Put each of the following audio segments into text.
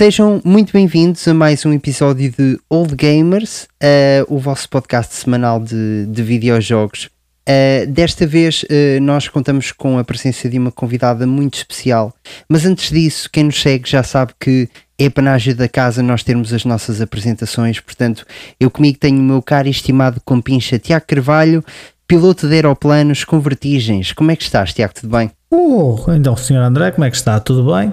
Sejam muito bem-vindos a mais um episódio de Old Gamers, uh, o vosso podcast semanal de, de videojogos. Uh, desta vez uh, nós contamos com a presença de uma convidada muito especial, mas antes disso, quem nos segue já sabe que é panagem da casa nós termos as nossas apresentações, portanto, eu comigo tenho o meu caro e estimado compincha Tiago Carvalho, piloto de aeroplanos com vertigens. Como é que estás, Tiago? Tudo bem? Oh, então, senhor André, como é que está? Tudo bem?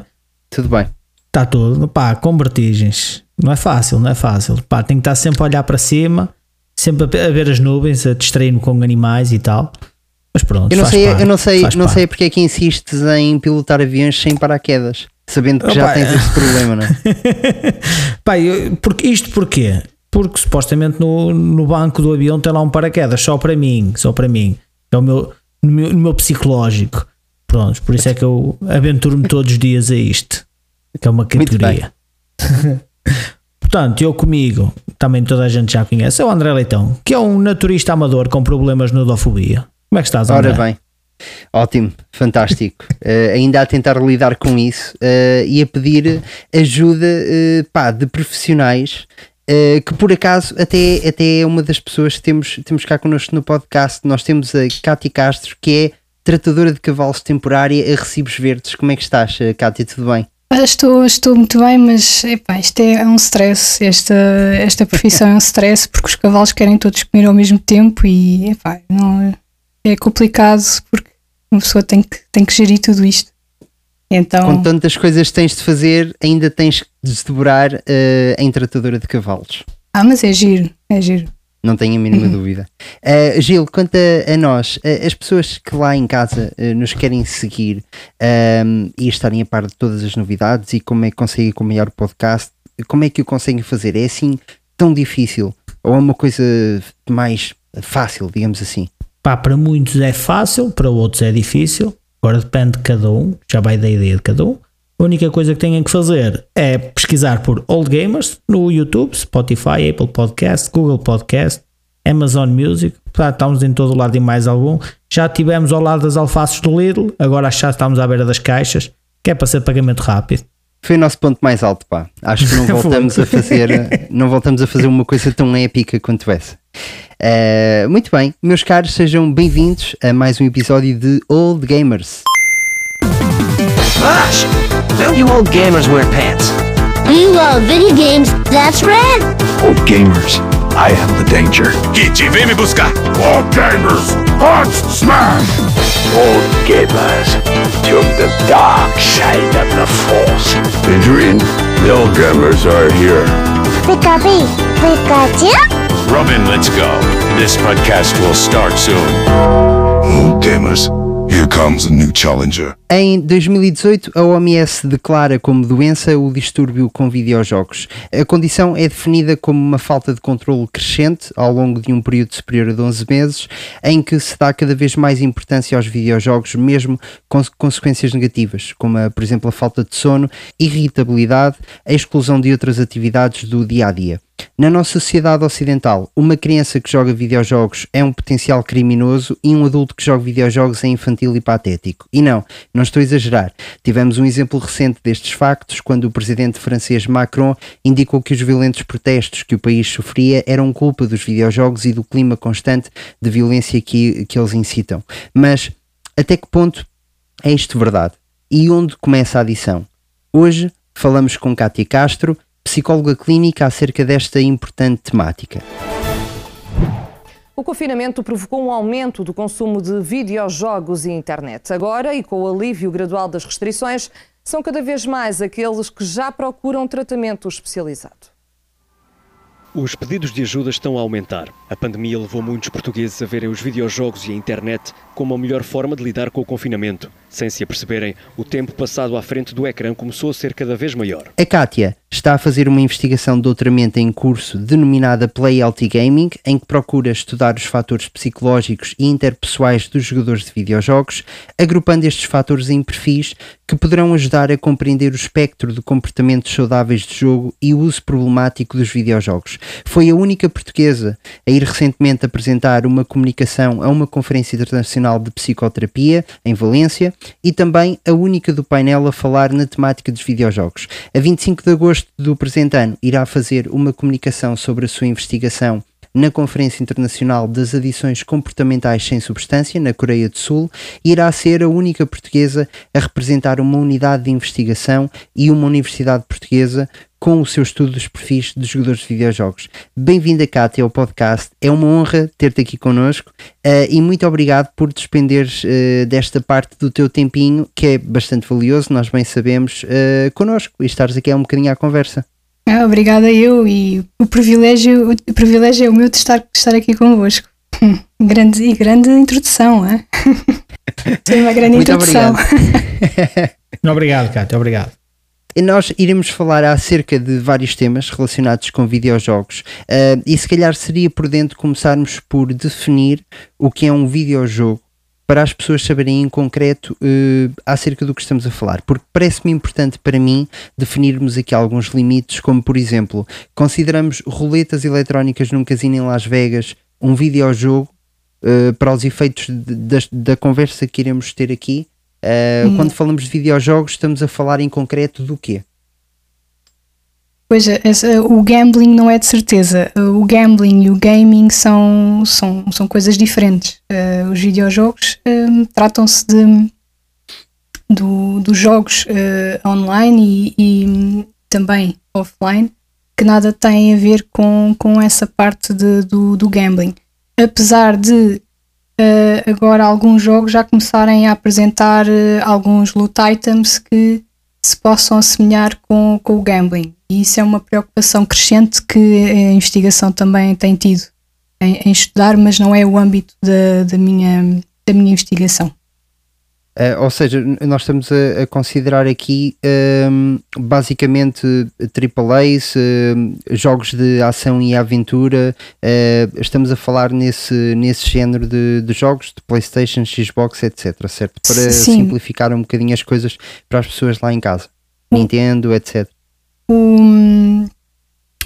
Tudo bem. Está tudo. Pá, com vertigens. Não é fácil, não é fácil. Pá, tem que estar sempre a olhar para cima, sempre a ver as nuvens, a distrair-me com animais e tal. Mas pronto, eu não sei, parte, eu não sei, não sei porque é que insistes em pilotar aviões sem paraquedas, sabendo que já tens esse problema, não é? Pá, eu, porque, isto porquê? Porque supostamente no, no banco do avião tem lá um paraquedas, só para mim, só para mim. É o meu, no meu, no meu psicológico. Pronto, por isso é que eu aventuro-me todos os dias a isto, que é uma categoria. Portanto, eu comigo, também toda a gente já conhece, é o André Leitão, que é um naturista amador com problemas de nudofobia. Como é que estás, André? Ora bem, ótimo, fantástico. uh, ainda a tentar lidar com isso uh, e a pedir ajuda uh, pá, de profissionais Uh, que por acaso até, até é uma das pessoas que temos, temos cá connosco no podcast. Nós temos a Cátia Castro, que é tratadora de cavalos temporária a recibos verdes. Como é que estás, Cátia? Tudo bem? Estou, estou muito bem, mas epá, isto é um stress. Esta, esta profissão é um stress porque os cavalos querem todos comer ao mesmo tempo e epá, não, é complicado porque uma pessoa tem que, tem que gerir tudo isto. Então, Com tantas coisas que tens de fazer, ainda tens que desdobrar uh, em tratadora de cavalos. Ah, mas é giro, é giro. Não tenho a mínima dúvida. Uh, Gil, quanto a, a nós, uh, as pessoas que lá em casa uh, nos querem seguir ehm, e estarem a par de todas as novidades e como é que conseguem acompanhar o podcast, como é que o conseguem fazer? É assim tão difícil? Ou é uma coisa mais fácil, digamos assim? Pá, para muitos é fácil, para outros é difícil. Agora depende de cada um, já vai da ideia de cada um. A única coisa que têm que fazer é pesquisar por Old Gamers no YouTube, Spotify, Apple Podcast, Google Podcast, Amazon Music. Portanto, estamos em todo o lado e mais algum. Já tivemos ao lado das alfaces do Lidl, agora já estamos à beira das caixas, que é para ser pagamento rápido. Foi o nosso ponto mais alto, pá. Acho que não voltamos a fazer, não voltamos a fazer uma coisa tão épica quanto essa. Uh, muito bem, meus caros, sejam bem-vindos a mais um episódio de Old Gamers. Gosh, don't you old gamers wear pants? You love video games, that's right. Old gamers, I am the danger. Kitty, vem me buscar. Old gamers, hot smash. Old gamers, to the dark side of the force. Adrian, the old gamers are here. Pikachu, Pikachu. Robin, let's go. This podcast will start soon. Old gamers, here comes a new challenger. Em 2018, a OMS declara como doença o distúrbio com videojogos. A condição é definida como uma falta de controle crescente ao longo de um período superior a 11 meses, em que se dá cada vez mais importância aos videojogos, mesmo com consequências negativas, como, a, por exemplo, a falta de sono, irritabilidade, a exclusão de outras atividades do dia a dia. Na nossa sociedade ocidental, uma criança que joga videojogos é um potencial criminoso e um adulto que joga videojogos é infantil e patético. E não, não estou a exagerar. Tivemos um exemplo recente destes factos quando o presidente francês Macron indicou que os violentos protestos que o país sofria eram culpa dos videojogos e do clima constante de violência que, que eles incitam. Mas até que ponto é isto verdade? E onde começa a adição? Hoje falamos com Cátia Castro, psicóloga clínica, acerca desta importante temática. O confinamento provocou um aumento do consumo de videojogos e internet. Agora, e com o alívio gradual das restrições, são cada vez mais aqueles que já procuram tratamento especializado. Os pedidos de ajuda estão a aumentar. A pandemia levou muitos portugueses a verem os videojogos e a internet como a melhor forma de lidar com o confinamento. Sem se aperceberem, o tempo passado à frente do ecrã começou a ser cada vez maior. A Kátia está a fazer uma investigação de doutoramento em curso denominada Play Healthy Gaming, em que procura estudar os fatores psicológicos e interpessoais dos jogadores de videojogos, agrupando estes fatores em perfis que poderão ajudar a compreender o espectro de comportamentos saudáveis de jogo e o uso problemático dos videojogos. Foi a única portuguesa a ir recentemente apresentar uma comunicação a uma conferência internacional de psicoterapia em Valência e também a única do painel a falar na temática dos videojogos. A 25 de agosto agosto do presente ano, irá fazer uma comunicação sobre a sua investigação na Conferência Internacional das Adições Comportamentais Sem Substância, na Coreia do Sul, e irá ser a única portuguesa a representar uma unidade de investigação e uma universidade portuguesa com o seu estudo dos perfis de jogadores de videojogos. Bem-vinda, Kátia, ao podcast. É uma honra ter-te aqui connosco uh, e muito obrigado por despenderes uh, desta parte do teu tempinho, que é bastante valioso, nós bem sabemos, uh, connosco e estares aqui a um bocadinho à conversa. Ah, obrigada eu e o privilégio, o privilégio é o meu de estar, de estar aqui convosco. grande e grande introdução, é? Foi uma grande Muito introdução. obrigado. obrigado, Cátia, obrigado. Nós iremos falar acerca de vários temas relacionados com videojogos uh, e se calhar seria prudente começarmos por definir o que é um videojogo para as pessoas saberem em concreto uh, acerca do que estamos a falar, porque parece-me importante para mim definirmos aqui alguns limites, como por exemplo, consideramos roletas eletrónicas num casino em Las Vegas um videojogo uh, para os efeitos de, de, da conversa que iremos ter aqui. Uh, hum. Quando falamos de videojogos, estamos a falar em concreto do quê? Pois é, o gambling não é de certeza. O gambling e o gaming são, são, são coisas diferentes. Uh, os videojogos tratam-se de do, dos jogos uh, online e, e, também offline que nada têm a ver com, com essa parte de, do, do gambling. Apesar de uh, agora alguns jogos já começarem a apresentar uh, alguns loot items que se possam assemelhar com, com o gambling. E isso é uma preocupação crescente que a investigação também tem tido em, em estudar, mas não é o âmbito da, da, minha, da minha investigação. Uh, ou seja, nós estamos a, a considerar aqui um, basicamente AAAs, uh, jogos de ação e aventura. Uh, estamos a falar nesse, nesse género de, de, jogos de PlayStation, Xbox, etc. Certo? Para Sim. simplificar um bocadinho as coisas para as pessoas lá em casa. Nintendo, etc. O,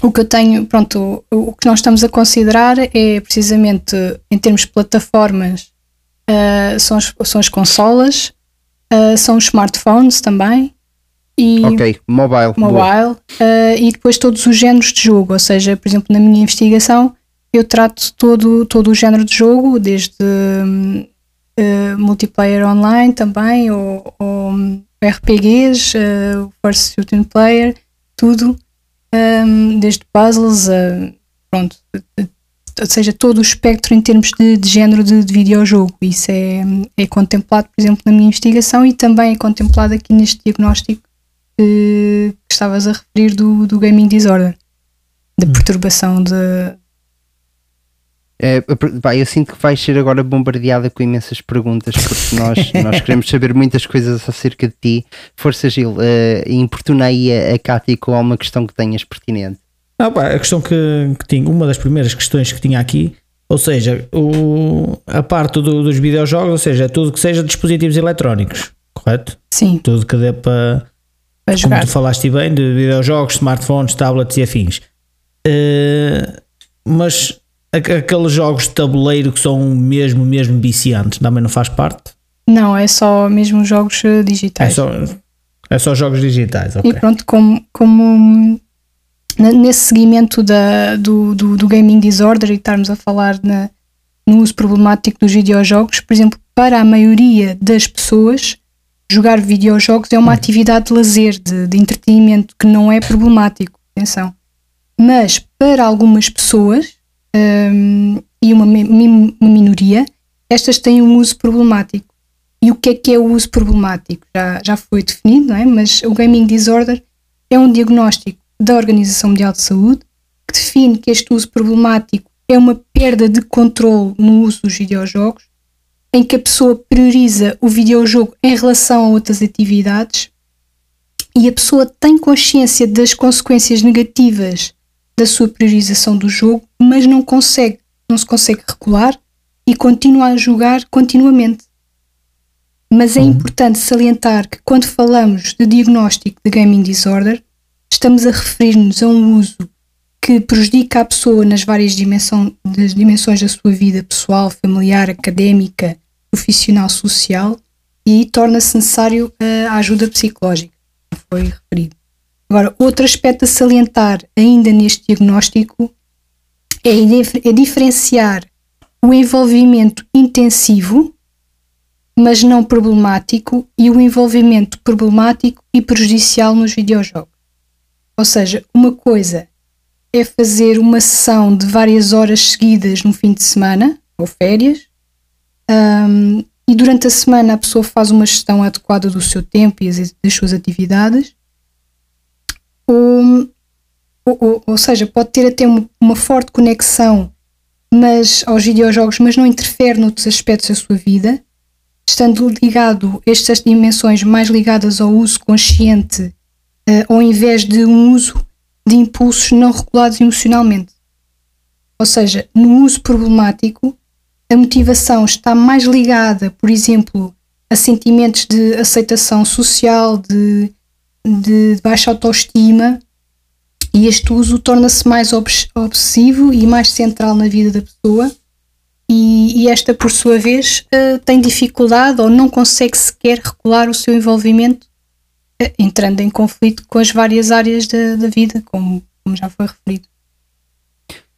o que eu tenho, pronto, o, o que nós estamos a considerar é precisamente em termos de plataformas uh, são, as, são as consolas, uh, são os smartphones também. E ok, mobile. Mobile. Uh, e depois todos os géneros de jogo, ou seja, por exemplo, na minha investigação eu trato todo, todo o género de jogo, desde multiplayer online também, ou, ou RPGs, First Shooting Player, tudo, um, desde puzzles, pronto, ou seja, todo o espectro em termos de, de género de, de, videojogo. Isso é, é contemplado, por exemplo, na minha investigação e também é contemplado aqui neste diagnóstico que, que estavas a referir do, do gaming disorder, da hum. perturbação de. É, pá, eu sinto que vais ser agora bombardeada com imensas perguntas porque nós, nós queremos saber muitas coisas acerca de ti. Força Gil, uh, importuna aí a, a Cátia com alguma questão que tenhas pertinente. Não, pá, a questão que, que tinha, uma das primeiras questões que tinha aqui, ou seja, o, a parte do, dos videojogos, ou seja, tudo que seja dispositivos eletrónicos, correto? Sim. Tudo que dê para, para como tu falaste bem, de videojogos, smartphones, tablets e afins. Uh, mas aqueles jogos de tabuleiro que são mesmo, mesmo viciantes, também não faz parte? Não, é só mesmo jogos eh, digitais. É só, é só jogos digitais, ok. E pronto, como, como nesse seguimento da, do, do, do, gaming disorder e estarmos a falar na, no uso problemático dos videojogos, por exemplo, para a maioria das pessoas, jogar videojogos é uma atividade de lazer, de, de entretenimento, que não é problemático, atenção. Mas para algumas pessoas, um, e uma, uma minoria, estas têm um uso problemático. E o que é que é o uso problemático? Já, já foi definido, não é? Mas o gaming disorder é um diagnóstico da Organização Mundial de Saúde, que define que este uso problemático é uma perda de controle no uso dos videojogos, em que a pessoa prioriza o videojogo em relação a outras atividades e a pessoa tem consciência das consequências negativas da sua priorização do jogo, mas não consegue, não se consegue regular e continua a jogar continuamente. Mas é uhum. importante salientar que quando falamos de diagnóstico de gaming disorder, estamos a referir-nos a um uso que prejudica a pessoa nas várias das dimensões da sua vida pessoal, familiar, académica, profissional, social e torna-se necessário a ajuda psicológica, foi referido. Agora, outro aspecto a salientar ainda neste diagnóstico é, é diferenciar o envolvimento intensivo, mas não problemático, e o envolvimento problemático e prejudicial nos videojogos. Ou seja, uma coisa é fazer uma sessão de várias horas seguidas no fim de semana ou férias, um, e durante a semana a pessoa faz uma gestão adequada do seu tempo e as, das suas atividades, ou, ou, ou seja, pode ter até uma, uma forte conexão mas aos videojogos, mas não interfere noutros aspectos da sua vida, estando ligado estas dimensões mais ligadas ao uso consciente, uh, ao invés de um uso de impulsos não regulados emocionalmente. Ou seja, no uso problemático, a motivação está mais ligada, por exemplo, a sentimentos de aceitação social, de, de baixa autoestima, e este uso torna-se mais obsessivo e mais central na vida da pessoa, e, e esta, por sua vez, uh, tem dificuldade ou não consegue sequer regular o seu envolvimento, entrando em conflito com as várias áreas da, da vida, como, como já foi referido.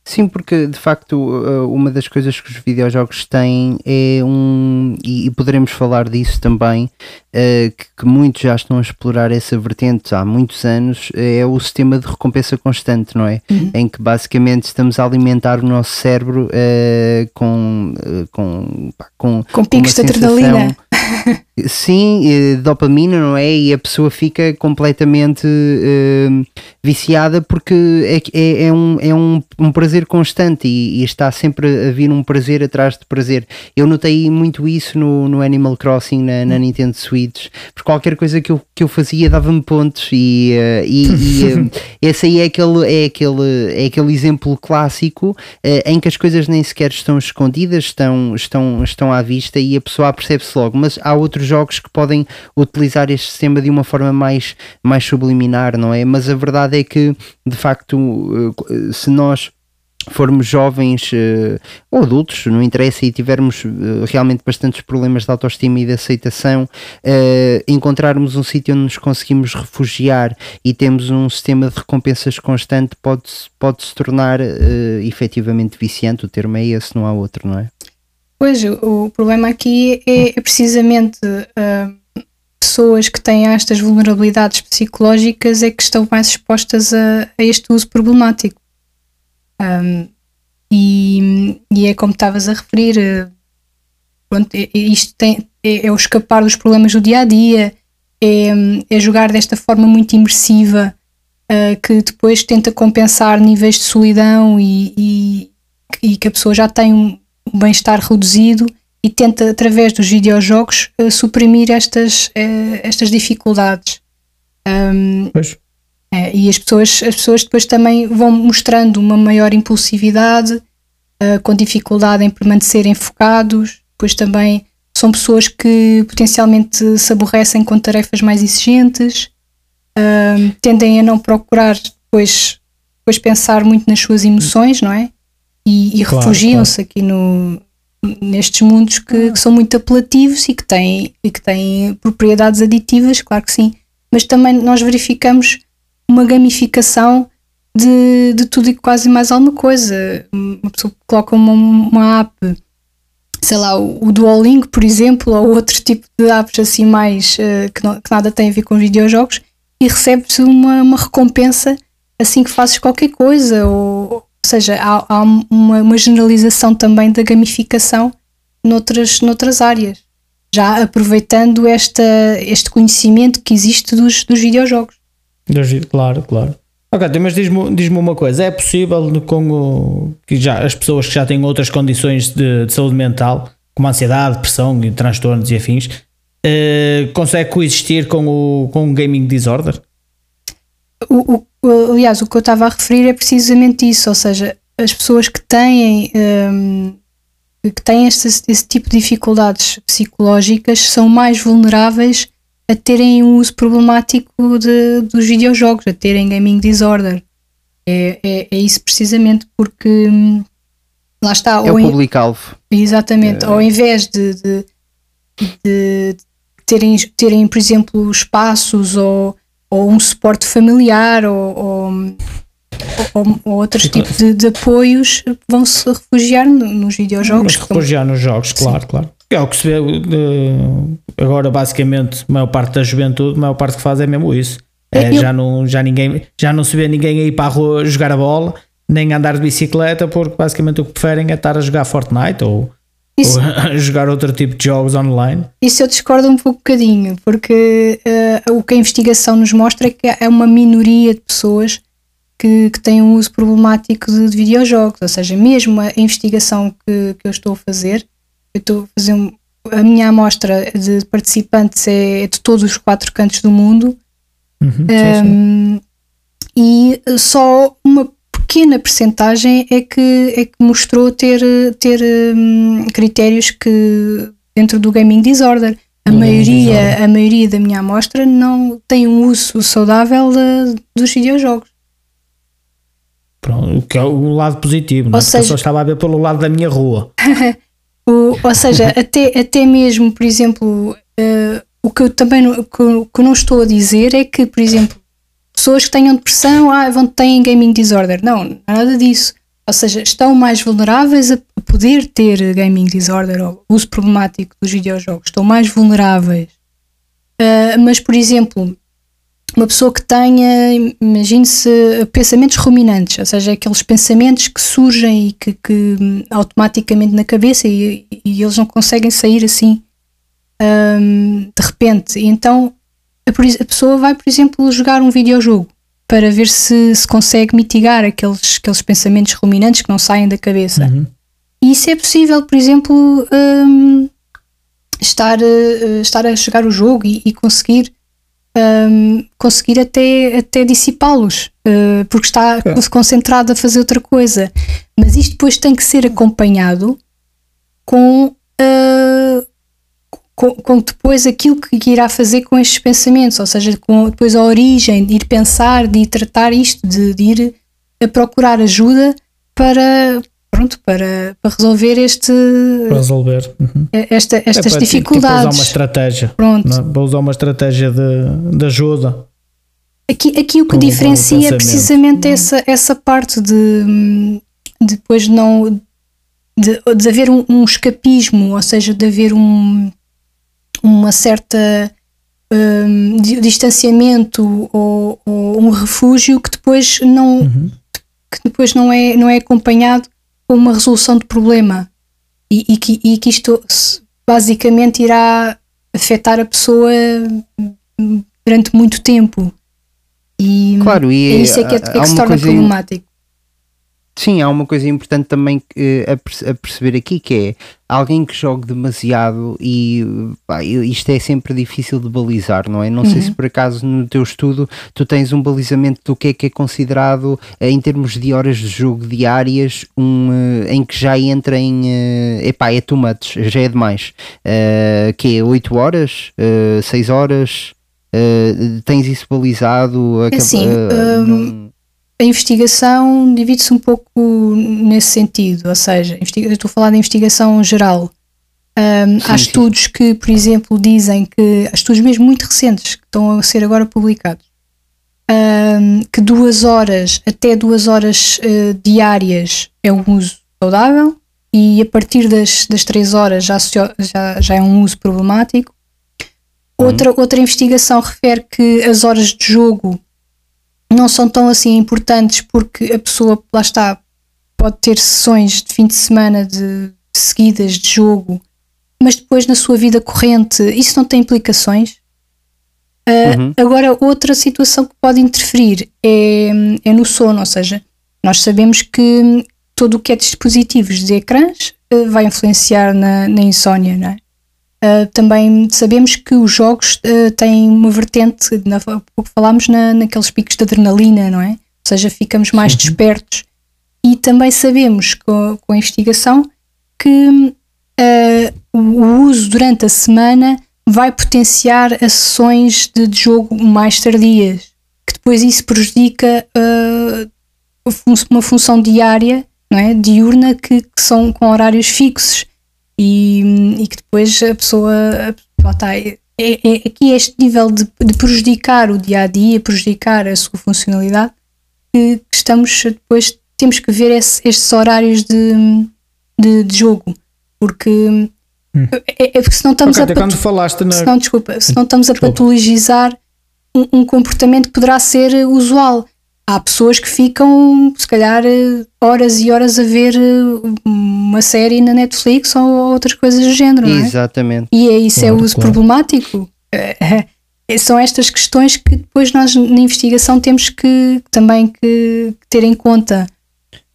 Sim, porque de facto uh, uma das coisas que os videojogos têm é um, e, poderemos falar disso também, uh, que, que, muitos já estão a explorar essa vertente há muitos anos, é o sistema de recompensa constante, não é? Uhum. Em que basicamente estamos a alimentar o nosso cérebro uh, com, com, pá, com, com picos de adrenalina. Sim, dopamina, não é? E a pessoa fica completamente uh, viciada porque é, é, é, um, é um, um prazer constante e, e, está sempre a vir um prazer atrás de prazer. Eu notei muito isso no, no Animal Crossing na, na Nintendo Switch, porque qualquer coisa que eu, que eu fazia dava-me pontos e, uh, e, e uh, esse aí é aquele, é, aquele, é aquele exemplo clássico em que as coisas nem sequer estão escondidas, estão, estão, estão à vista e a pessoa percebe-se logo, mas há outros jogos que podem utilizar este sistema de uma forma mais, mais subliminar, não é? Mas a verdade é que, de facto, eh, se nós formos jovens uh, ou adultos, não interessa, e tivermos uh, realmente bastantes problemas de autoestima e de aceitação, uh, encontrarmos um sítio onde nos conseguimos refugiar e temos um sistema de recompensas constante, pode, pode se tornar uh, efetivamente viciante. O termo é esse, não há outro, não é? Pois, o, problema aqui é, é precisamente pessoas que têm estas vulnerabilidades psicológicas é que estão mais expostas a, a este uso problemático. Um, e, e, é como estavas a referir, uh, pronto, isto tem, é, é, o escapar dos problemas do dia a dia, é, é jogar desta forma muito imersiva uh, que depois tenta compensar níveis de solidão e, e, e que a pessoa já tem um, bem-estar reduzido e tenta, através dos videojogos, uh, suprimir estas, uh, estas dificuldades. Um, pois. É, e as pessoas, as pessoas depois também vão mostrando uma maior impulsividade, uh, com dificuldade em permanecerem focados, depois também são pessoas que potencialmente se aborrecem com tarefas mais exigentes, uh, tendem a não procurar depois, depois pensar muito nas suas emoções, não é? e, e claro, refugiam-se claro. aqui no, nestes mundos que, que, são muito apelativos e que têm, e que têm propriedades aditivas, claro que sim, mas também nós verificamos uma gamificação de, de tudo e quase mais alguma coisa. Uma pessoa coloca uma, uma app, sei lá, o, Duolingo, por exemplo, ou outro tipo de apps assim mais uh, que, não, que, nada tem a ver com videojogos e recebe-se uma, uma recompensa assim que fazes qualquer coisa ou, ou seja, há, há uma, uma, generalização também da gamificação noutras, noutras áreas, já aproveitando esta, este conhecimento que existe dos, dos videojogos. Claro, claro. Ok, mas diz-me diz uma coisa: é possível com o, que já, as pessoas que já têm outras condições de, de saúde mental, como ansiedade, depressão e transtornos e afins, uh, consegue coexistir com o, com o gaming disorder? O, o, aliás, o que eu estava a referir é precisamente isso, ou seja, as pessoas que têm, um, que têm este, esse tipo de dificuldades psicológicas são mais vulneráveis a terem um uso problemático de, dos videojogos, a terem gaming disorder. É, é, é isso precisamente porque hum, lá está. É o público-alvo. Exatamente. É. Ao invés de, de, de terem, terem, por exemplo, espaços ou ou um suporte familiar ou, ou, ou, ou outros tipos de, de apoios vão se refugiar no- nos videojogos. Mas refugiar nos jogos, claro, claro. É o que se vê agora, basicamente, a maior parte da juventude, a maior parte que faz é mesmo isso. É, Eu- já, não, já, ninguém, já não se vê ninguém aí para a rua jogar a bola, nem andar de bicicleta, porque basicamente o que preferem é estar a jogar Fortnite ou, Isso- ou a jogar outro tipo de jogos online. Isso eu discordo um pouco bocadinho, porque eh, o que a investigação nos mostra é que é uma minoria de pessoas que, que têm um uso problemático de, de videojogos, ou seja, mesmo a investigação que, que eu estou a fazer, eu estou a fazer um- a minha amostra de participantes é de todos os quatro cantos do mundo Uhum, um, e só uma pequena percentagem é que, é que mostrou ter, ter um, critérios que dentro do gaming disorder. A Do maioria, disorder. a maioria da minha amostra não tem um uso saudável de- dos videojogos. Pronto, o que é o lado positivo, não é? Ou Porque eu seja- só estava a ver pelo lado da minha rua. O- ou seja, até, até mesmo, por exemplo, eh, o que eu também não, que que não estou a dizer é que, por exemplo, pessoas que tenham depressão ah, vão têm gaming disorder. Não, não nada disso. Ou seja, estão mais vulneráveis a poder ter gaming disorder ou uso problemático dos videojogos. Estão mais vulneráveis. Ah, mas, por exemplo, uma pessoa que tenha, imagine-se, pensamentos ruminantes, ou seja, aqueles pensamentos que surgem e que, que, hum, automaticamente na cabeça e, e eles não conseguem sair assim hum, de repente. E então a, a pessoa vai, por exemplo, jogar um videojogo para ver se, se consegue mitigar aqueles, aqueles pensamentos ruminantes que não saem da cabeça. Uhum. E isso é possível, por exemplo, hum, estar, eh, estar a jogar o jogo e, e conseguir, hum, conseguir até, até dissipá-los, eh, porque está concentrado a fazer outra coisa. Mas isto depois tem que ser acompanhado com, eh, com, com depois aquilo que irá fazer com estes pensamentos, ou seja, com depois a origem de ir pensar, de ir tratar isto, de, de ir a procurar ajuda para, pronto, para, para resolver este, Para resolver. Uhum. esta, É estas para, tipo, dificuldades. usar uma estratégia. Pronto. não é? Vou usar uma estratégia de, de ajuda. Aqui, aqui o que diferencia é precisamente essa, essa parte de hum, depois não de, de haver um, um escapismo, ou seja, de haver um, uma certa di- distanciamento ou, ou um refúgio que depois não Uhum. que depois não é, não é acompanhado com uma resolução de problema e, e que, e que isto basicamente irá afetar a pessoa hum, durante muito tempo. E Claro, e é isso é que, é, é que se torna coisa- problemático. Sim, há uma coisa importante também que, a, a perceber aqui que é alguém que jogue demasiado e pá, isto é sempre difícil de balizar, não é? Não sei Uhum. se por acaso no teu estudo tu tens um balizamento do que é que é considerado eh, em termos de horas de jogo diárias um, eh, em que já entra em eh, epá, é too much, já é demais. Que é 8 horas, 6 horas, tens isso balizado? Acaba- assim, hum, não- A investigação divide-se um pouco nesse sentido, ou seja, estou a falar de investigação geral. Um, há Sim, sim. estudos que, por exemplo, dizem que, há estudos mesmo muito recentes que estão a ser agora publicados, um, que duas horas até duas horas eh, diárias é um uso saudável e a partir das, das três horas já, já, já é um uso problemático. Outra, outra investigação refere que as horas de jogo não são tão assim importantes porque a pessoa, lá está, pode ter sessões de fim de semana de, seguidas de jogo, mas depois na sua vida corrente isso não tem implicações. Ah, Uhum. Agora, outra situação que pode interferir é, é no sono, ou seja, nós sabemos que todo o que é dispositivos de ecrãs ah, vai influenciar na, na insónia, não é? Uh, também sabemos que os jogos uh, têm uma vertente, na, pouco falámos na, naqueles picos de adrenalina, não é? Ou seja, ficamos mais despertos. E também sabemos com, com a investigação que uh, o, uso durante a semana vai potenciar as sessões de, de jogo mais tardias, que depois isso prejudica uma função diária, não é? diurna, que, que são com horários fixos e, e que depois a pessoa está, é, é aqui este nível de, de prejudicar o dia a dia, prejudicar a sua funcionalidade, que, que estamos depois temos que ver esse, estes horários de, de, de jogo, porque hum. é, é, porque se não estamos okay, a quando falaste na... se não, desculpa, se não estamos a desculpa. patologizar um, um, comportamento que poderá ser usual. Há pessoas que ficam, se calhar, horas e horas a ver uma série na Netflix ou outras coisas do género. Não é? Exatamente. E é, isso claro, é uso claro. problemático. são estas questões que depois nós na investigação temos que também que ter em conta.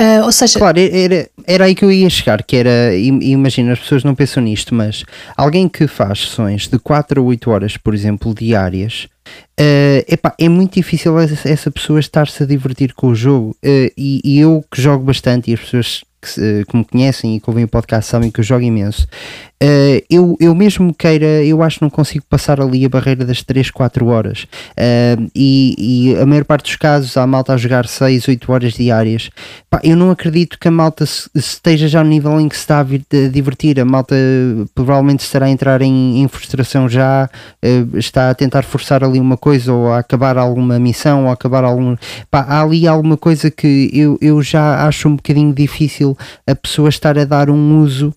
Uh, ou seja, claro, era, era aí que eu ia chegar, que era, imagina, as pessoas não pensam nisto, mas alguém que faz sessões de 4 a 8 horas, por exemplo, diárias, uh, epá, é muito difícil essa pessoa estar-se a divertir com o jogo. Uh, e, e, eu que jogo bastante, e as pessoas que, que me conhecem e que ouvem o podcast sabem que eu jogo imenso. Uh, eu, eu mesmo queira, eu acho que não consigo passar ali a barreira das 3, 4 horas. Uh, e, e, a maior parte dos casos há malta a jogar 6, 8 horas diárias. Pá, eu não acredito que a malta se, esteja já no nível em que se está a, vir, a divertir. A malta provavelmente estará a entrar em, em frustração já, uh, está a tentar forçar ali uma coisa ou a acabar alguma missão ou a acabar algum. Pá, há ali alguma coisa que eu, eu já acho um bocadinho difícil a pessoa estar a dar um uso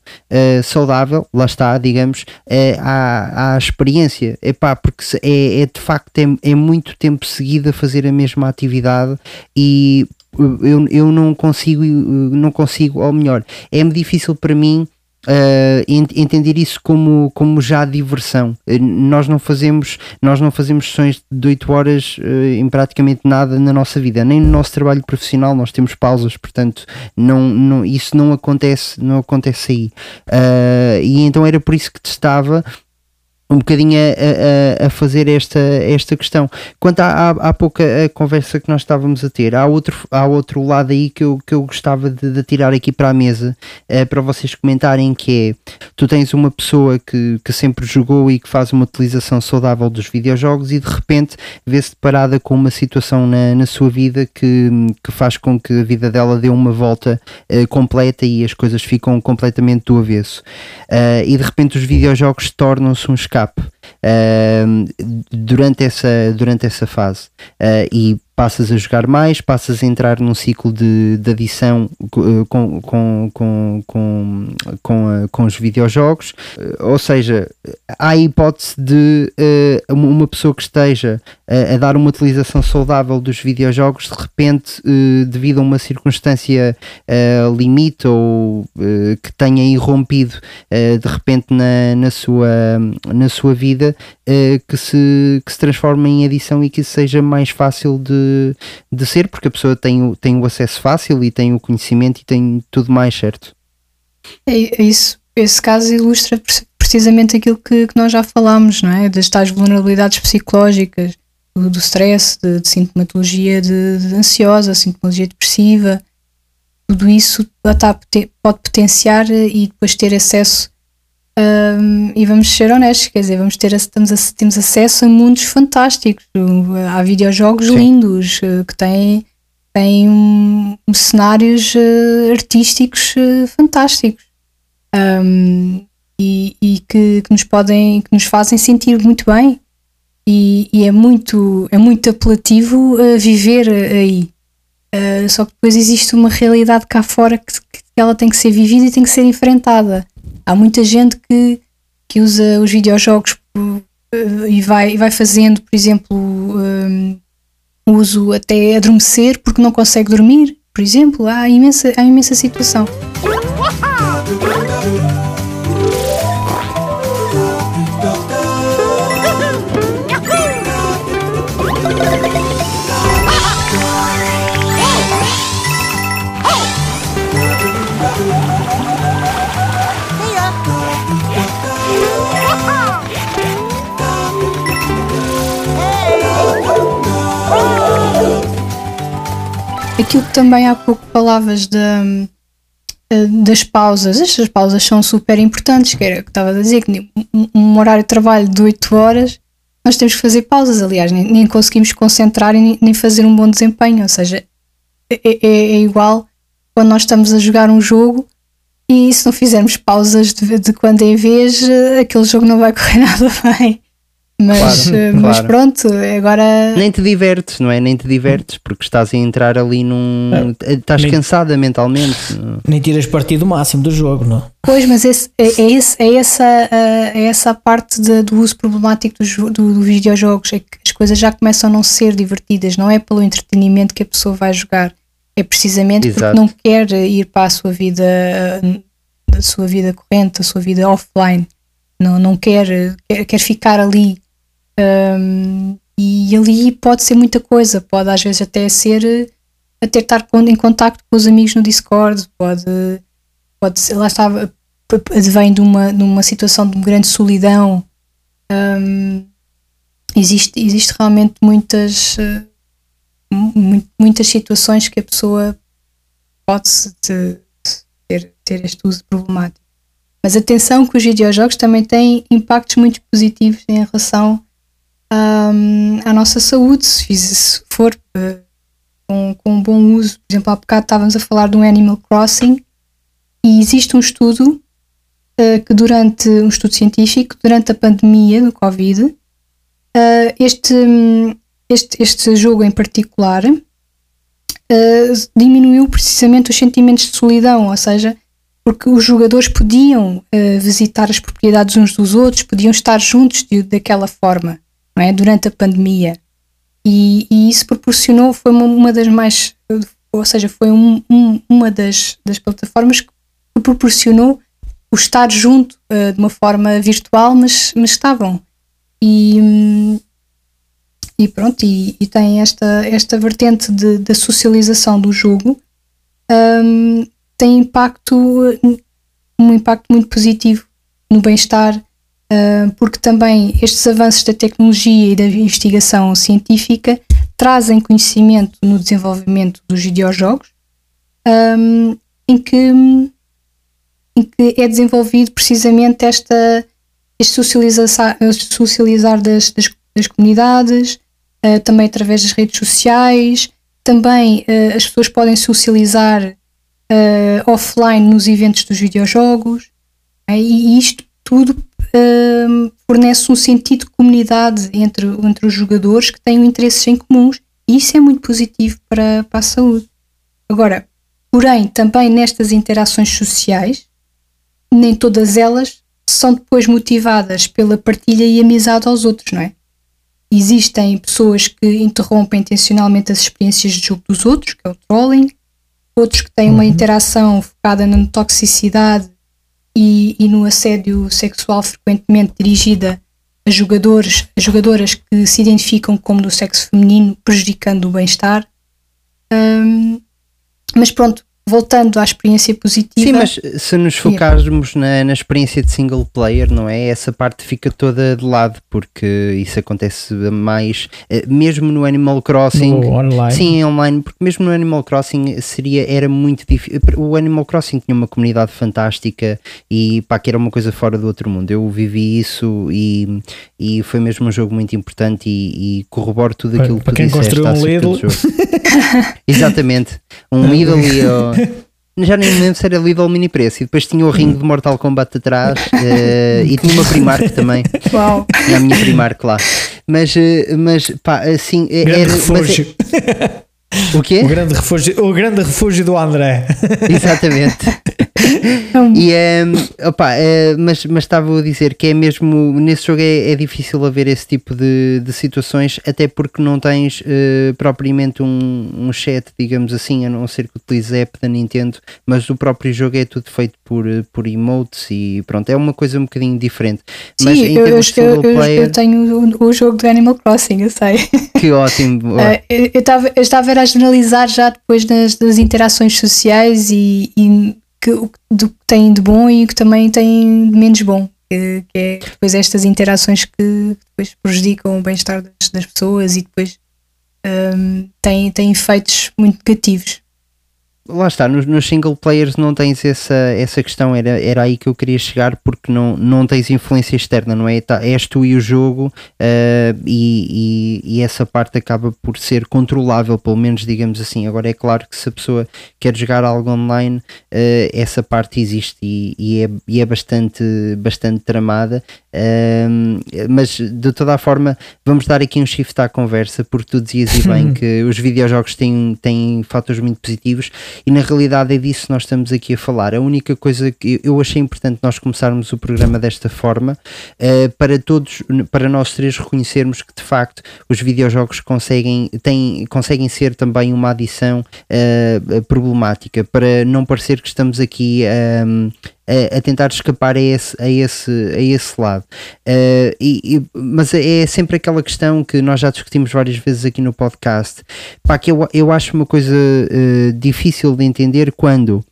saudável lá está, digamos, é, à, à experiência. Epá, porque é, é de facto é, é muito tempo seguido a fazer a mesma atividade e eu, eu não consigo, não consigo, ou melhor, é-me difícil para mim Uh, entender isso como, como já diversão. Uh, nós não fazemos nós não fazemos sessões de 8 horas uh, em praticamente nada na nossa vida, nem no nosso trabalho profissional nós temos pausas, portanto não, não, isso não acontece, não acontece aí. e então era por isso que testava um bocadinho a, a, a, fazer esta, esta questão. Quanto à, à, pouca conversa que nós estávamos a ter, há outro, há outro lado aí que eu, que eu gostava de, de tirar aqui para a mesa uh, para vocês comentarem que é tu tens uma pessoa que, que sempre jogou e que faz uma utilização saudável dos videojogos e de repente vê-se deparada com uma situação na, na sua vida que, que faz com que a vida dela dê uma volta uh, completa e as coisas ficam completamente do avesso. Uh, e de repente os videojogos tornam-se um escape escape uh, durante, essa, durante essa fase. Uh, e passas a jogar mais, passas a entrar num ciclo de, de adição com, com, com, com, com, com, com os videojogos, ou seja, há a hipótese de uh, uma pessoa que esteja a, a, dar uma utilização saudável dos videojogos, de repente, uh, devido a uma circunstância uh, limite ou que tenha irrompido de repente na, na, sua, na sua vida, que, se, que se transforme em adição e que seja mais fácil de de, ser, porque a pessoa tem o, tem o acesso fácil e tem o conhecimento e tem tudo mais certo. É, é isso. Esse caso ilustra precisamente aquilo que, que, nós já falámos, não é? Das tais vulnerabilidades psicológicas, do, do stress, de, de sintomatologia de, de, ansiosa, sintomatologia depressiva, tudo isso pode potenciar e depois ter acesso um, e vamos ser honestos, quer dizer, vamos ter, estamos temos acesso a mundos fantásticos, há videojogos Sim. lindos eh, que têm, têm um, cenários uh, artísticos uh, fantásticos um, e, e que, que, nos podem, que nos fazem sentir muito bem e, e é muito é muito apelativo uh, viver aí. só que depois existe uma realidade cá fora que, que ela tem que ser vivida e tem que ser enfrentada há muita gente que, que usa os videojogos eh, e vai, e vai fazendo, por exemplo, um, uso até adormecer porque não consegue dormir, por exemplo. Há imensa, há imensa situação. Aquilo que também há pouco falavas eh, das pausas, estas pausas são super importantes, que era que estava a dizer que um, um, horário de trabalho de 8 horas nós temos que fazer pausas, aliás, nem, nem conseguimos concentrar e nem fazer um bom desempenho, ou seja, é, é, é, igual quando nós estamos a jogar um jogo e se não fizermos pausas de, de quando em vez, eh, aquele jogo não vai correr nada bem. Mas, Claro, eh, mas claro. pronto, agora. Nem te divertes, não é? Nem te divertes, porque estás a entrar ali num. Estás Nem- cansada mentalmente. Nem tiras partido máximo do jogo, não? Pois, mas esse, é, é, esse, é, essa, eh, é essa a parte de- do uso problemático dos, do, do videojogos, é que as coisas já começam a não ser divertidas, não é pelo entretenimento que a pessoa vai jogar, é precisamente Exato. porque não quer ir para a sua vida, a sua vida corrente, a sua vida offline, não, não quer, quer, quer ficar ali. Ahm, e ali pode ser muita coisa, pode às vezes até ser eh, até estar em contacto com os amigos no Discord, pode pode ser, lá p- advém de uma, de uma situação de grande solidão. Hum, existe, existe realmente muitas, eh, mu- muitas situações que a pessoa pode ter, ter este uso problemático. Mas atenção que os videojogos também têm impactos muito positivos em relação hum, à nossa saúde, se, fiz- se for eh, com, com um bom uso. Por exemplo, há bocado estávamos a falar do Animal Crossing e existe um estudo eh, que durante um estudo científico durante a pandemia do Covid eh, este, este, este jogo em particular diminuiu precisamente os sentimentos de solidão, ou seja, porque os jogadores podiam eh, visitar as propriedades uns dos outros, podiam estar juntos de- daquela forma, é? Durante a pandemia. E, e isso proporcionou, foi uma, uma das mais, ou seja, foi um- um- uma das, das plataformas que proporcionou o estar junto eh, de uma forma virtual, mas, mas estavam. E, e pronto, e, e tem esta, esta vertente de- da socialização do jogo, hum, tem impacto, um impacto muito positivo no bem-estar, porque também estes avanços da tecnologia e da investigação científica trazem conhecimento no desenvolvimento dos videojogos, hum, em que em que é desenvolvido precisamente esta, este socializar, socializar das, das, das comunidades, eh, também através das redes sociais, também eh, as pessoas podem socializar eh, offline nos eventos dos videojogos, e isto tudo eh, fornece um sentido de comunidade entre, entre os jogadores que têm interesses em comuns, e isso é muito positivo para, para a saúde. Agora, porém, também nestas interações sociais, nem todas elas são depois motivadas pela partilha e amizade aos outros, não é? Existem pessoas que interrompem intencionalmente as experiências de jogo dos outros, que é o trolling, outros que têm uma interação focada na toxicidade e, e no assédio sexual frequentemente dirigida a jogadores, a jogadoras que se identificam como do sexo feminino, prejudicando o bem-estar. Hum, mas pronto, voltando à experiência positiva. Sim, mas se nos focarmos na, na experiência de single player, não é? Essa parte fica toda de lado, porque isso acontece mais, eh, mesmo no Animal Crossing. No online. Sim, online, porque mesmo no Animal Crossing seria, era muito difícil. O Animal Crossing tinha uma comunidade fantástica e pá, que era uma coisa fora do outro mundo. Eu vivi isso e, e foi mesmo um jogo muito importante e, e corroboro tudo Para- aquilo que para tu quem disseste construiu um Lidl. Exatamente. Um Lidl Já nem me lembro se era Lidl mini preço. E depois tinha o ringue de Mortal Kombat atrás eh, e tinha uma Primark também. Uau! Tinha a minha Primark lá. Mas, eh, mas pá, assim. eh, Grande era, mas é- refúgio. o quê? O grande refúgio, o grande refúgio do André. Exatamente. E ehm, opa, eh, mas, mas estava a dizer que é mesmo nesse jogo é, é difícil haver esse tipo de, de situações, até porque não tens eh, propriamente um, um chat, digamos assim, a não ser que utilizes a app da Nintendo, mas o próprio jogo é tudo feito por, eh, por emotes e pronto, é uma coisa um bocadinho diferente. mas Sim, em eu, eu, termos de eu, single eu- player, eu tenho o, o jogo do Animal Crossing, eu sei. que ótimo. Eh, eu eu estava eu estava a analisar já depois das, das interações sociais e, e que, do que tem de bom e o que também tem de menos bom. Que, que é depois estas interações que depois prejudicam o bem-estar das, das pessoas e depois hum, têm, têm efeitos muito negativos. Lá está, nos, nos, single players não tens essa, essa questão, era, era aí que eu queria chegar, porque não, não tens influência externa, não é? Tá, és tu e o jogo, uh, e, e, e, essa parte acaba por ser controlável, pelo menos digamos assim. Agora é claro que se a pessoa quer jogar algo online, uh, essa parte existe e, e, é, e é bastante, bastante tramada, uh, mas de toda a forma, vamos dar aqui um shift à conversa, porque tu dizias e bem que os videojogos têm, têm fatores muito positivos e na realidade é disso que nós estamos aqui a falar. A única coisa que eu achei importante nós começarmos o programa desta forma uh, para todos, para nós três reconhecermos que de facto os videojogos conseguem, têm, conseguem ser também uma adição uh, problemática para não parecer que estamos aqui um, a, tentar escapar a esse, a esse, a esse lado. Uh, e, e, mas é sempre aquela questão que nós já discutimos várias vezes aqui no podcast, pá, que eu, eu acho uma coisa uh, difícil de entender quando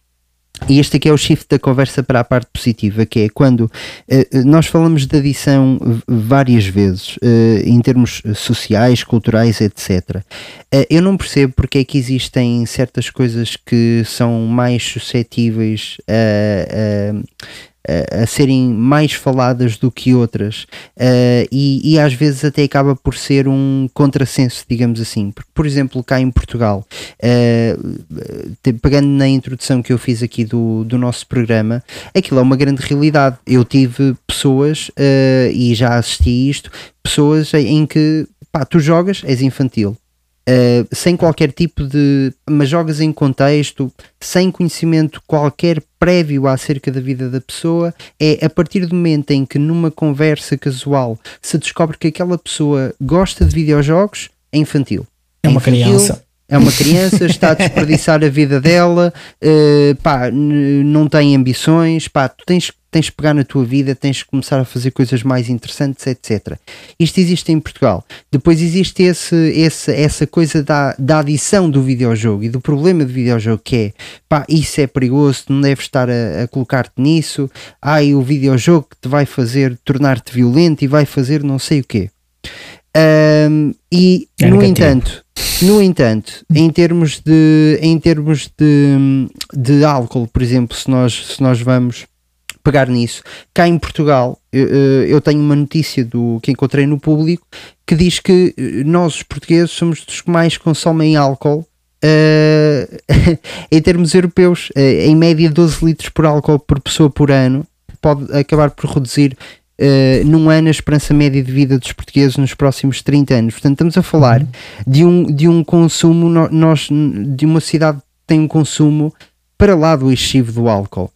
e este aqui é o shift da conversa para a parte positiva, que é quando uh, nós falamos de adição várias vezes, uh, em termos sociais, culturais, etc. Uh, eu não percebo porque é que existem certas coisas que são mais suscetíveis a, a, serem mais faladas do que outras uh, e, e, às vezes até acaba por ser um contrassenso, digamos assim. Porque, por exemplo, cá em Portugal, uh, pegando na introdução que eu fiz aqui do, do nosso programa, aquilo é uma grande realidade. Eu tive pessoas, uh, e já assisti isto, pessoas em que pá, tu jogas, és infantil. Uh, sem qualquer tipo de. mas jogas em contexto, sem conhecimento qualquer prévio acerca da vida da pessoa, é a partir do momento em que numa conversa casual se descobre que aquela pessoa gosta de videojogos, é infantil. É, é uma infantil, criança. É uma criança, está a desperdiçar a vida dela, uh, pá, não tem ambições, pá, tu tens tens de pegar na tua vida, tens de começar a fazer coisas mais interessantes, etc. Isto existe em Portugal. Depois existe esse, esse, essa coisa da, da adição do videojogo e do problema do videojogo que é, pá, isso é perigoso, não deves estar a, a colocar-te nisso, ai, o videojogo que te vai fazer tornar-te violento e vai fazer não sei o quê. Um, e é no entanto, no entanto, em termos de em termos de, de álcool, por exemplo, se nós, se nós vamos pegar nisso. Cá em Portugal, eu, eu tenho uma notícia do que encontrei no público que diz que eh, nós, os portugueses, somos dos que mais consomem álcool uh, em termos europeus. Uh, em média, 12 litros por álcool por pessoa por ano. Pode acabar por reduzir Uh, num ano a esperança média de vida dos portugueses nos próximos 30 anos. Portanto, estamos a falar de um, de um consumo, nós, de uma cidade que tem um consumo para lá do excessivo do álcool.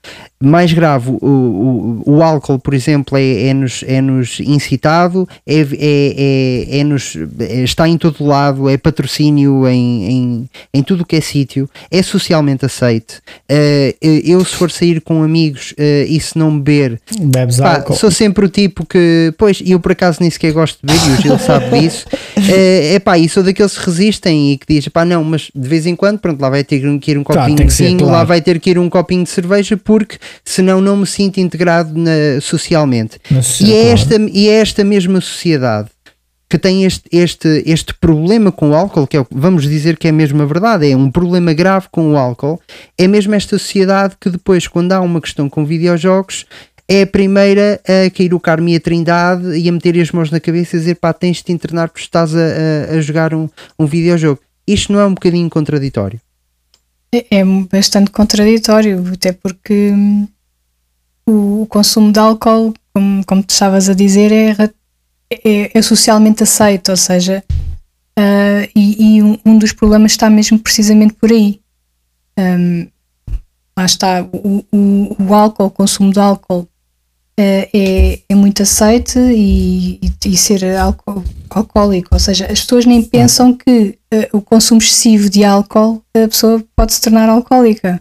Mais grave, o, o, o álcool, por exemplo, é, é, nos, é nos incitado, é, é, é, é nos, é, está em todo lado, é patrocínio em, em, em tudo o que é sítio, é socialmente aceite. Uh, eu, se for sair com amigos uh, e se não beber, Bebes pá, álcool. sou sempre o tipo que, pois, eu por acaso nem sequer gosto de beber, e o Gil sabe disso. É uh, pá, e sou daqueles que resistem e que dizem, pá, não, mas de vez em quando, pronto, lá vai ter que ir um copinho claro, de vinho, claro. lá vai ter que ir um copinho de cerveja, porque senão não me sinto integrado na, socialmente. e, é esta, e é esta mesma sociedade que tem este, este, este problema com o álcool, que é, vamos dizer que é mesmo a verdade, é um problema grave com o álcool, é mesmo esta sociedade que depois, quando há uma questão com videojogos, é a primeira a cair o Carme e a Trindade e a meter as mãos na cabeça e dizer pá, tens de te internar porque estás a, a, a jogar um, um videojogo. Isto não é um bocadinho contraditório? É, é bastante contraditório, até porque hum, o, o consumo de álcool, como, como tu estavas a dizer, é, é, é socialmente aceito, ou seja, uh, e, e um, um, dos problemas está mesmo precisamente por aí. Um, lá está, o, o, o, álcool, o consumo de álcool é, é muito aceite e, e, e ser alco alcoólico, ou seja, as pessoas nem pensam que uh, o consumo excessivo de álcool a pessoa pode se tornar alcoólica.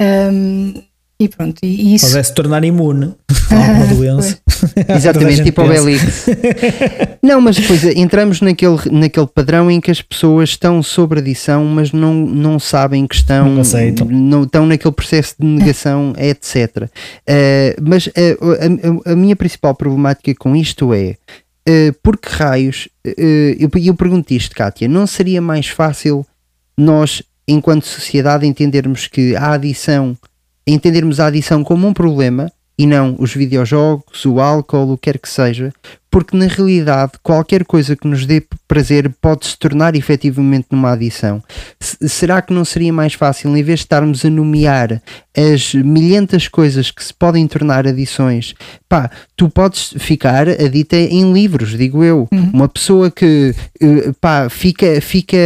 Um, e pronto, e isso. Pode se tornar imune a alguma doença. Exatamente, tipo o Belix. não, mas depois entramos naquele, naquele padrão em que as pessoas estão sobre adição, mas não, não sabem que estão. Não aceitam. Não, estão naquele processo de negação, etc. Uh, mas uh, a, a, a, minha principal problemática com isto é. Uh, por que raios, uh, eu, eu pergunto isto, Kátia, não seria mais fácil nós enquanto sociedade, entendermos que a adição, entendermos a adição como um problema e não os videojogos, o álcool, o que quer que seja, porque na realidade qualquer coisa que nos dê prazer pode se tornar efetivamente numa adição. S será que não seria mais fácil, em vez de estarmos a nomear as milhentas coisas que se podem tornar adições, pá, tu podes ficar adita em livros, digo eu. Uhum. Uma pessoa que eh, pá, fica, fica,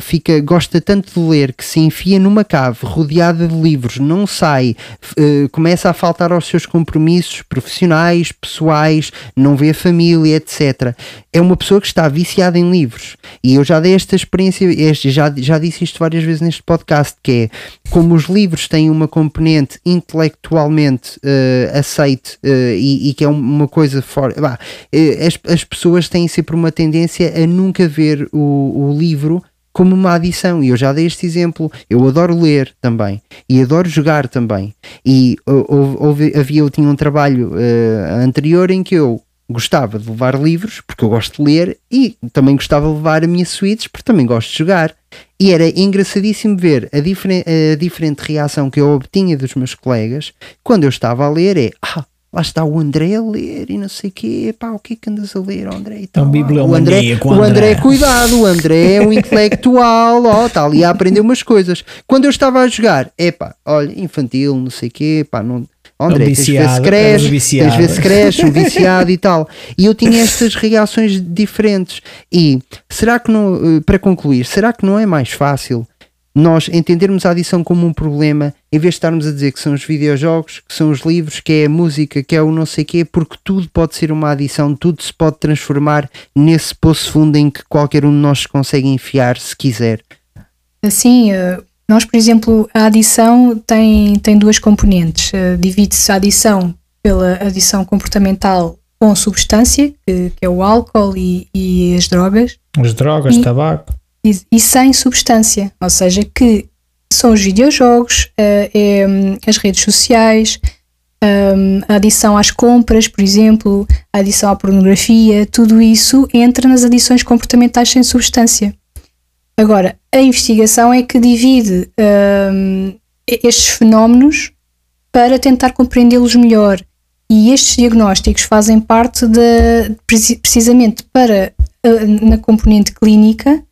fica, gosta tanto de ler que se enfia numa cave rodeada de livros, não sai, uh, começa a faltar aos seus compromissos profissionais, pessoais, não vê a família família, etc. É uma pessoa que está viciada em livros. E eu já dei esta experiência, este, já, já disse isto várias vezes neste podcast, que é como os livros têm uma componente intelectualmente uh, aceite uh, e, e, que é uma coisa fora. Uh, as, as pessoas têm sempre uma tendência a nunca ver o, o livro como uma adição. E eu já dei este exemplo. Eu adoro ler também e adoro jogar também. E houve, havia, eu tinha um trabalho uh, anterior em que eu gostava de levar livros, porque eu gosto de ler, e também gostava de levar a minha suítes, porque também gosto de jogar. E era engraçadíssimo ver a, diferen a diferente reação que eu obtinha dos meus colegas quando eu estava a ler. É, ah, lá está o André a ler e não sei o quê, pá, o que é que andas a ler, André? E tal. É o André, o André, cuidado, o André é um intelectual, ó, está ali a aprender umas coisas. Quando eu estava a jogar, é pá, olha, infantil, não sei o quê, pá, não, André, tens de ver se cresce, tens de ver se cresce, um viciado e tal. E eu tinha estas reações diferentes. E será que não, eh, para concluir, será que não é mais fácil nós entendermos a adição como um problema, em vez de estarmos a dizer que são os videojogos, que são os livros, que é a música, que é o não sei quê, porque tudo pode ser uma adição, tudo se pode transformar nesse poço fundo em que qualquer um de nós consegue enfiar se quiser. Assim, nós, por exemplo, a adição tem, tem duas componentes. Uh, Divide-se a adição pela adição comportamental com substância, que, que é o álcool e, e, as drogas. As drogas, e, tabaco. E, e, sem substância, ou seja, que são os videojogos, uh, é, um, as redes sociais, um, a adição às compras, por exemplo, a adição à pornografia, tudo isso entra nas adições comportamentais sem substância. Agora, a investigação é que divide um, estes fenómenos para tentar compreendê-los melhor. E estes diagnósticos fazem parte de, precisamente para, na componente clínica,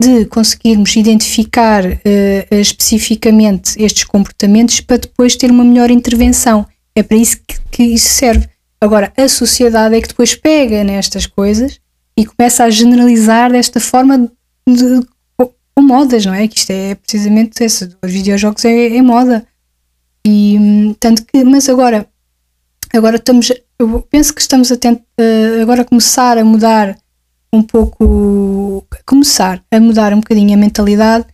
de conseguirmos identificar uh, especificamente estes comportamentos para depois ter uma melhor intervenção. É para isso que, que isso serve. Agora, a sociedade é que depois pega nestas coisas e começa a generalizar desta forma de, com modas, não é? Que isto é precisamente esse, os videojogos é, é moda. E hum, tanto que, mas agora, agora estamos, eu penso que estamos a tentar uh, agora a começar a mudar um pouco, começar a mudar um bocadinho a mentalidade,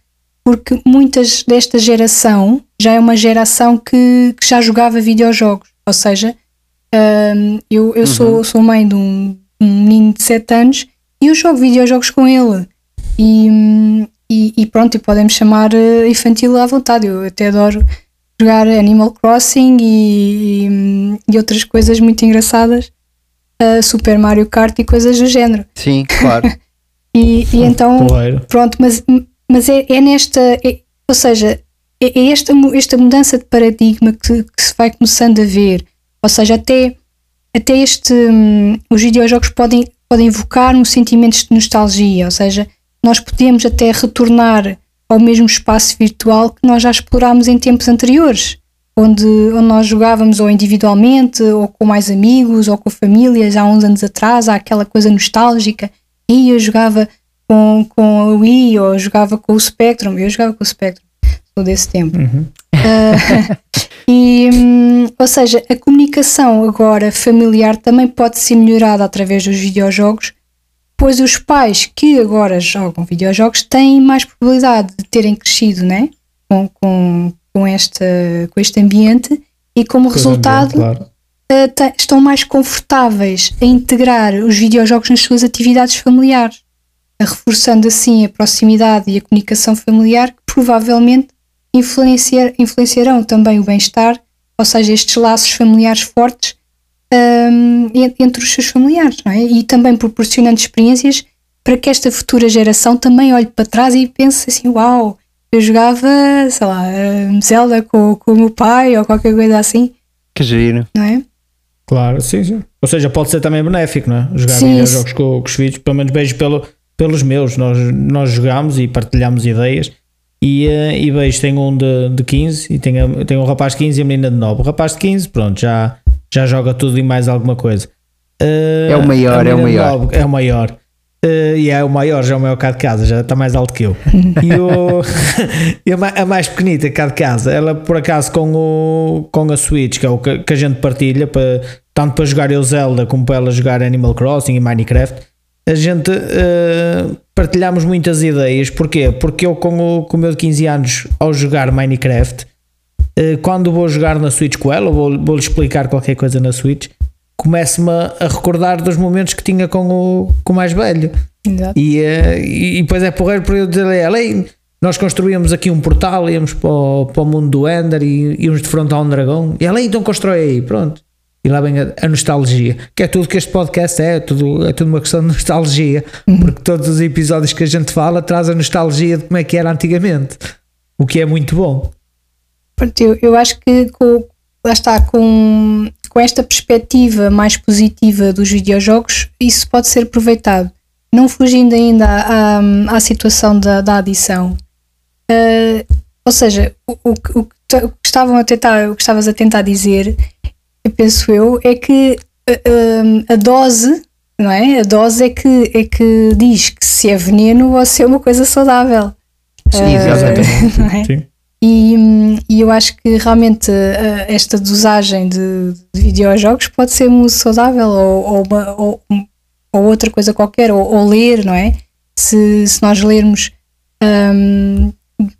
porque muitas desta geração já é uma geração que, que já jogava videojogos, ou seja, uh, eu, eu uhum. sou, sou mãe de um, um menino de 7 anos e eu jogo videojogos com ele. E, hum, e, e pronto, e podemos chamar eh, infantil à vontade. Eu até adoro jogar Animal Crossing e, e, outras coisas muito engraçadas, uh, Super Mario Kart e coisas do género. Sim, claro. e, e então, pronto, mas, mas é, é nesta, é, ou seja, é, é, esta, esta mudança de paradigma que, que, se vai começando a ver, ou seja, até, até este, um, os videojogos podem, podem evocar um sentimento de nostalgia, ou seja, nós podemos até retornar ao mesmo espaço virtual que nós já explorámos em tempos anteriores, onde, onde nós jogávamos ou individualmente, ou com mais amigos, ou com famílias, há uns anos atrás, há aquela coisa nostálgica, e eu jogava com, com a Wii, ou jogava com o Spectrum, eu jogava com o Spectrum, sou desse tempo. Uhum. Uh, e, hum, ou seja, a comunicação agora familiar também pode ser melhorada através dos videojogos, pois os pais que agora jogam videojogos têm mais probabilidade de terem crescido né? com, com, com, esta, com este ambiente e como resultado ambiente, claro. uh, estão mais confortáveis a integrar os videojogos nas suas atividades familiares, reforçando assim a proximidade e a comunicação familiar que provavelmente influenciar, influenciarão também o bem-estar, ou seja, estes laços familiares fortes um, entre os seus familiares, não é? E também proporcionando experiências para que esta futura geração também olhe para trás e pense assim: uau, eu jogava, sei lá, Zelda com, com o meu pai ou qualquer coisa assim, Que giro. não é? Claro, sim, sim. Ou seja, pode ser também benéfico, não é? Jogar Sim, videojogos com, com os filhos, pelo menos beijo pelo, pelos meus. Nós, nós jogámos e partilhámos ideias. E, eh, e beijo, tenho um de, de 15 e tenho, tenho um rapaz de 15 e a menina de 9. O rapaz de 15, pronto, já, já joga tudo e mais alguma coisa. Eh, É o maior, é o maior. 9 É o maior. Eh, e é o maior, já é o maior cá de casa, já está mais alto que eu. e o, e a, a mais pequenita cá de casa, ela por acaso com, o, com a Switch, que é o que, que a gente partilha, para, tanto para jogar eu Zelda como para ela jogar Animal Crossing e Minecraft, a gente eh, partilhamos muitas ideias. Porquê? Porque eu, com o, com o meu de 15 anos, ao jogar Minecraft, quando vou jogar na Switch com ela, vou- vou-lhe explicar qualquer coisa na Switch, começo-me a, a recordar dos momentos que tinha com o, com o mais velho. Exato. E, eh, e e depois é porreiro para eu dizer a ela, "Ei, nós construíamos aqui um portal, íamos para o, para o mundo do Ender e íamos defrontar um dragão. E ela, "Ei, então constrói aí, pronto. E lá vem a, a nostalgia, que é tudo que este podcast é, é tudo, é tudo uma questão de nostalgia, porque todos os episódios que a gente fala traz a nostalgia de como é que era antigamente, o que é muito bom. Pronto, eu, eu acho que com, lá está, com, com esta perspectiva mais positiva dos videojogos, isso pode ser aproveitado. Não fugindo ainda à, à, à situação da, da adição. Eh, ou seja, o, o, que- o que o que estavam a tentar, o que estavas a tentar dizer, eu penso eu, é que eh, eh, a dose, não é? A dose é que, é que diz que se é veneno ou se é uma coisa saudável. Sim, exatamente. não é? Sim. E, e eu acho que realmente eh, esta dosagem de, de videojogos pode ser muito saudável ou, ou, uma- ou- ou outra coisa qualquer, ou, ler, não é? Se, se nós lermos hum,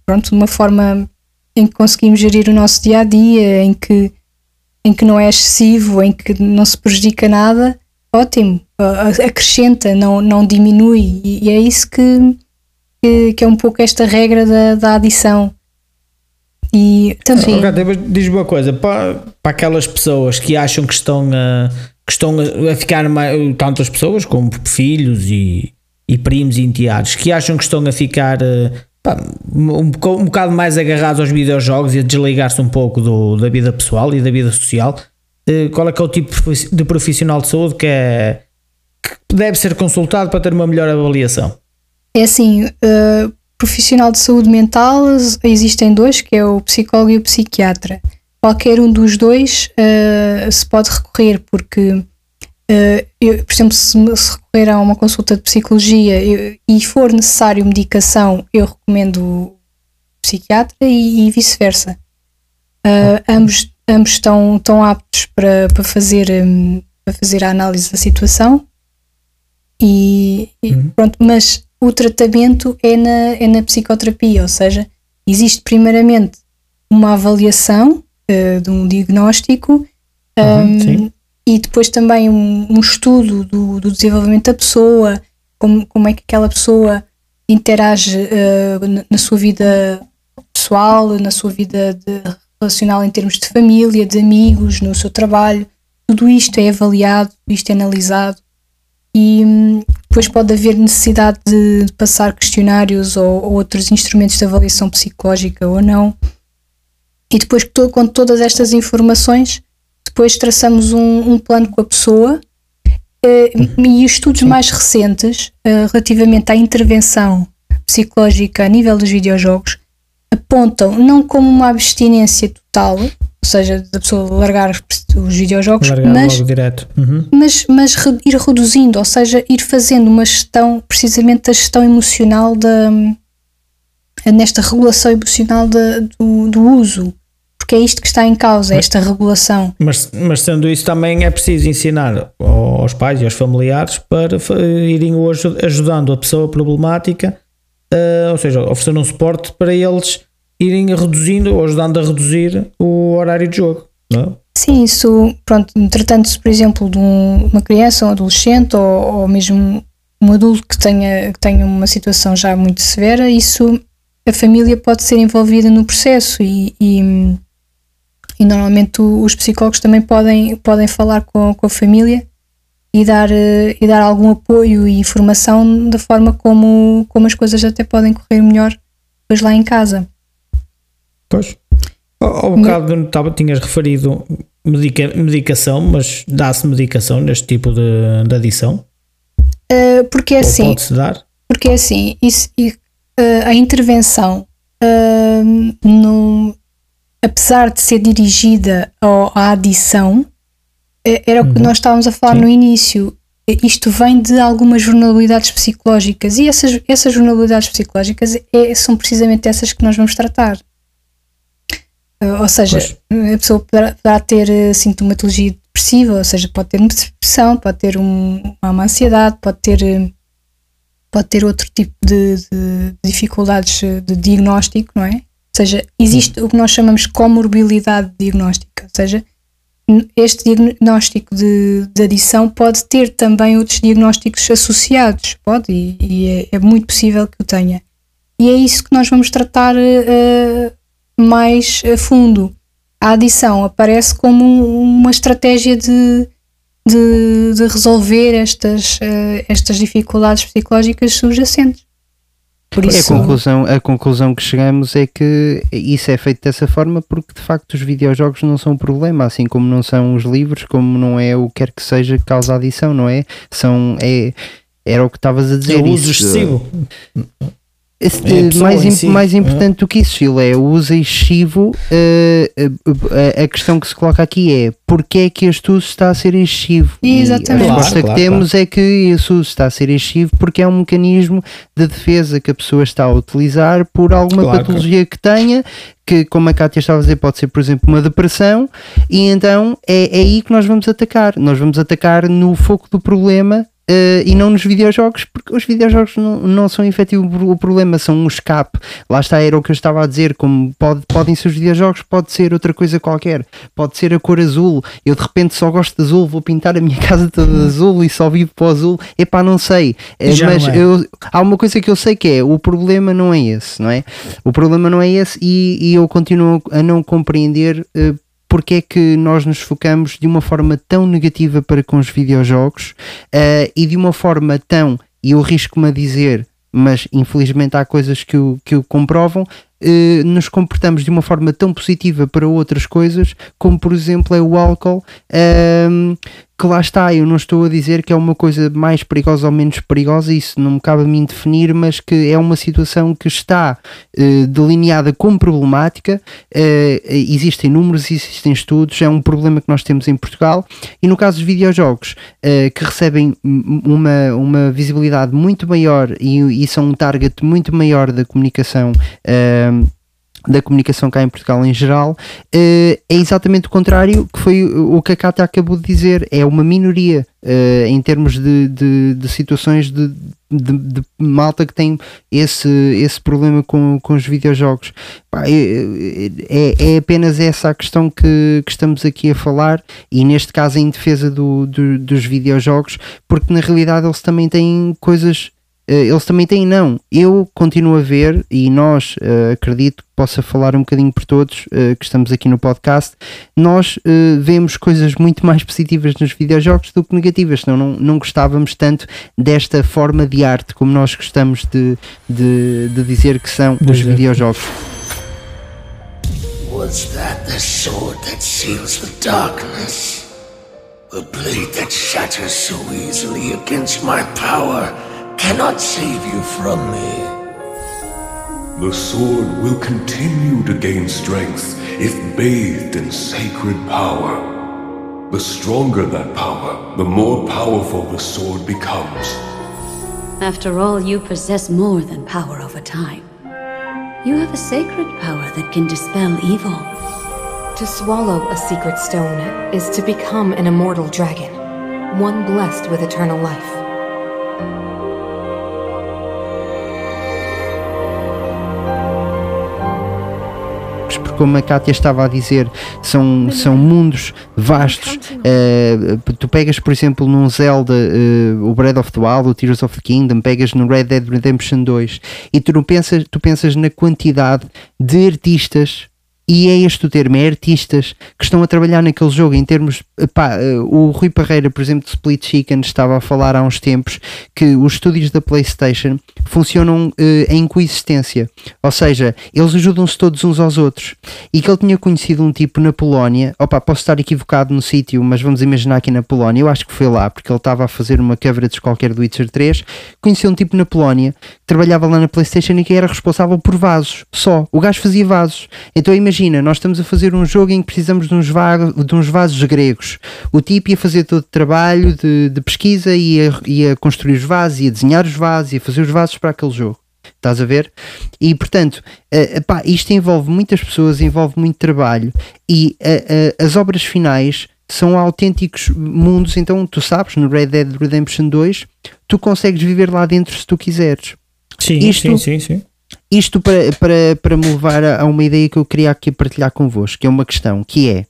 pronto, de uma forma em que conseguimos gerir o nosso dia a dia, em que, em que não é excessivo, em que não se prejudica nada, ótimo, acrescenta, não, não diminui, e, e é isso que, que, que é um pouco esta regra da, da adição. E também. Mas Diz-me uma coisa, para, para aquelas pessoas que acham que estão a, que estão a, ficar mais, tanto as pessoas como filhos e, e primos e enteados, que acham que estão a ficar eh, pá, um, um bocado mais agarrados aos videojogos e a desligar-se um pouco do, da vida pessoal e da vida social, eh, qual é que é o tipo de profissional de saúde que, é, que deve ser consultado para ter uma melhor avaliação? É assim, uh, profissional de saúde mental existem dois, que é o psicólogo e o psiquiatra. Qualquer um dos dois uh, se pode recorrer, porque, uh, eu, por exemplo, se, se recorrer a uma consulta de psicologia eu- e for necessário medicação, eu recomendo o psiquiatra e, e vice-versa. Uh, ambos, ambos estão, estão aptos para, para, fazer, um, para fazer a análise da situação e, e pronto, mas o tratamento é na, é na psicoterapia, ou seja, existe primeiramente uma avaliação eh, de um diagnóstico um, e depois também um, um estudo do, do desenvolvimento da pessoa, como, como é que aquela pessoa interage eh, na, na sua vida pessoal, na sua vida de- relacional em termos de família, de amigos, no seu trabalho. Tudo isto é avaliado, tudo isto é analisado e hum, depois pode haver necessidade de passar questionários ou, ou outros instrumentos de avaliação psicológica ou não. E depois com todas estas informações, depois traçamos um, um plano com a pessoa eh, e os estudos mais recentes eh, relativamente à intervenção psicológica a nível dos videojogos apontam não como uma abstinência total, seja, da pessoa largar os videojogos, Largar mas logo direto. Uhum. mas, mas re- ir reduzindo, ou seja, ir fazendo uma gestão, precisamente da gestão emocional da nesta regulação emocional da- do, do uso, porque é isto que está em causa, esta regulação. Mas, mas sendo isso também é preciso ensinar aos pais e aos familiares para irem hoje ajudando a pessoa problemática, eh, ou seja, oferecer um suporte para eles irem reduzindo ou ajudando a reduzir o horário de jogo. Não é? Sim, isso, pronto, tratando-se, por exemplo, de um- uma criança, um adolescente ou, ou mesmo um adulto que tenha, que tenha uma situação já muito severa, isso a família pode ser envolvida no processo e, e, e normalmente os psicólogos também podem, podem falar com, com a família e dar, e dar algum apoio e informação da forma como, como as coisas até podem correr melhor depois lá em casa. Pois. Ao, bocado tava, tinhas referido medica, medicação, mas dá-se medicação neste tipo de, de adição? Uh, porque é Ou assim. Pode-se dar? Porque é assim, isso, e, uh, a intervenção, uh, no, apesar de ser dirigida ao, à adição, era o que Uhum. nós estávamos a falar Sim. no início. Isto vem de algumas vulnerabilidades psicológicas e essas, essas vulnerabilidades psicológicas é- são precisamente essas que nós vamos tratar. Ou seja, a pessoa poderá, ter uh, sintomatologia depressiva, ou seja, pode ter uma depressão, pode ter um- uma ansiedade, pode ter, uh, pode ter outro tipo de, de dificuldades uh, de diagnóstico, não é? Ou seja, existe o que nós chamamos de comorbilidade diagnóstica, ou seja, este diagnóstico de, de adição pode ter também outros diagnósticos associados, pode, e, e é, é muito possível que o tenha. E é isso que nós vamos tratar uh, mais a fundo. A adição aparece como um- uma estratégia de, de, de resolver estas, uh, estas dificuldades psicológicas subjacentes. Por É isso, a, conclusão, a conclusão que chegamos é que isso é feito dessa forma porque de facto os videojogos não são um problema, assim como não são os livros, como não é o que quer que seja que causa adição, não é? São, é era o que estavas a dizer. É o uso isso, excessivo. Esse, É mais, si, mais importante do que isso, Phil, é o uso excessivo. eh, eh, a- questão que se coloca aqui é porque é que este uso está a ser excessivo? E Exatamente. a resposta Claro, que claro, temos é que esse uso está a ser excessivo porque é um mecanismo de defesa que a pessoa está a utilizar por alguma Claro. patologia que tenha. Que, como a Cátia estava a dizer, pode ser, por exemplo, uma depressão, e então é, é aí que nós vamos atacar. Nós vamos atacar no foco do problema eh, e não nos videojogos, porque os videojogos não, não são efetivo o problema, são um escape. Lá está, era o que eu estava a dizer, como pode, podem ser os videojogos, pode ser outra coisa qualquer, pode ser a cor azul. Eu de repente só gosto de azul, vou pintar a minha casa toda de azul e só vivo para o azul. Epá, não sei. Eh, Já mas não é. eu, há uma coisa que eu sei que é, o problema não é esse, não é? O problema não é esse e, e eu continuo a não compreender eh, porque é que nós nos focamos de uma forma tão negativa para com os videojogos eh, e de uma forma tão, e eu risco-me a dizer, mas infelizmente há coisas que o, que o comprovam, eh, nos comportamos de uma forma tão positiva para outras coisas, como por exemplo é o álcool, ehm, que lá está, eu não estou a dizer que é uma coisa mais perigosa ou menos perigosa, isso não me cabe a mim definir, mas que é uma situação que está eh, delineada como problemática, eh, existem números, existem estudos, é um problema que nós temos em Portugal, e no caso dos videojogos, eh, que recebem uma, uma visibilidade muito maior e, e são um target muito maior da comunicação. Da comunicação cá em Portugal em geral, eh, é exatamente o contrário que foi o que a Cátia acabou de dizer. É uma minoria eh, em termos de, de, de situações de, de, de malta que tem esse, esse problema com, com os videojogos. Pá, é, é, é apenas essa a questão que, que estamos aqui a falar, e neste caso em defesa do, do- dos videojogos, porque na realidade eles também têm coisas eles também têm não. Eu continuo a ver, e nós eh, acredito que possa falar um bocadinho por todos eh, que estamos aqui no podcast, nós eh, vemos coisas muito mais positivas nos videojogos do que negativas, senão não, não gostávamos tanto desta forma de arte como nós gostamos de, de, de dizer que são os Dizer. videojogos. Was that the sword that seals the darkness? The blade that shatters so easily against my power cannot save you from me. The sword will continue to gain strength if bathed in sacred power. The stronger that power, the more powerful the sword becomes. After all, you possess more than power over time. You have a sacred power that can dispel evil. To swallow a secret stone is to become an immortal dragon, one blessed with eternal life. Como a Kátia estava a dizer, são, são mundos vastos. Eh, tu pegas, por exemplo, num Zelda, eh, o Breath of the Wild, o Tears of the Kingdom, pegas no Red Dead Redemption 2 e tu não pensas, tu pensas na quantidade de artistas e é este o termo, é artistas que estão a trabalhar naquele jogo em termos, pá, uh, o Rui Parreira, por exemplo, de Split Chicken estava a falar há uns tempos que os estúdios da Playstation funcionam uh, em coexistência, ou seja, eles ajudam-se todos uns aos outros. E que ele tinha conhecido um tipo na Polónia, opa, posso estar equivocado no sítio, mas vamos imaginar aqui na Polónia, eu acho que foi lá, porque ele estava a fazer uma coverage qualquer do Witcher 3, conheceu um tipo na Polónia trabalhava lá na Playstation e que era responsável por vasos, só, o gajo fazia vasos, então imagina, nós estamos a fazer um jogo em que precisamos de uns, de uns vasos gregos, o tipo ia fazer todo o trabalho de, de pesquisa, ia, ia construir os vasos, ia desenhar os vasos, ia fazer os vasos para aquele jogo. Estás a ver? E portanto, uh, isto envolve muitas pessoas, envolve muito trabalho e uh, uh, as obras finais são autênticos mundos. Então, tu sabes, no Red Dead Redemption 2, tu consegues viver lá dentro se tu quiseres. Sim, isto, sim, sim, sim. Isto para, para, para me levar a uma ideia que eu queria aqui partilhar convosco, que é uma questão, que é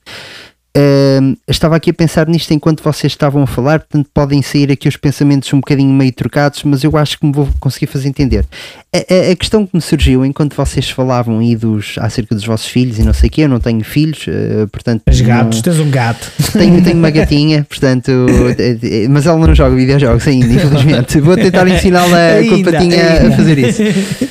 Uh, estava aqui a pensar nisto enquanto vocês estavam a falar, portanto podem sair aqui os pensamentos um bocadinho meio trocados, mas eu acho que me vou conseguir fazer entender. A, a, a questão que me surgiu enquanto vocês falavam aí dos, acerca dos vossos filhos e não sei o que, eu não tenho filhos, uh, portanto. As gatos, não, tens um gato. Tenho, tenho uma gatinha, portanto, mas ela não joga videojogos ainda, infelizmente. Vou tentar ensiná-la com a patinha a fazer isso.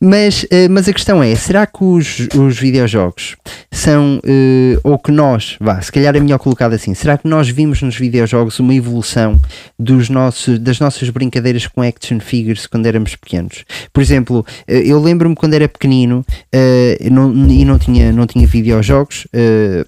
Mas, uh, mas a questão é: será que os, os videojogos são, uh, ou que nós, vá, se calhar é melhor colocado assim, será que nós vimos nos videojogos uma evolução dos nossos, das nossas brincadeiras com action figures quando éramos pequenos? Por exemplo, uh, eu lembro-me quando era pequenino não, e não tinha, não tinha videojogos,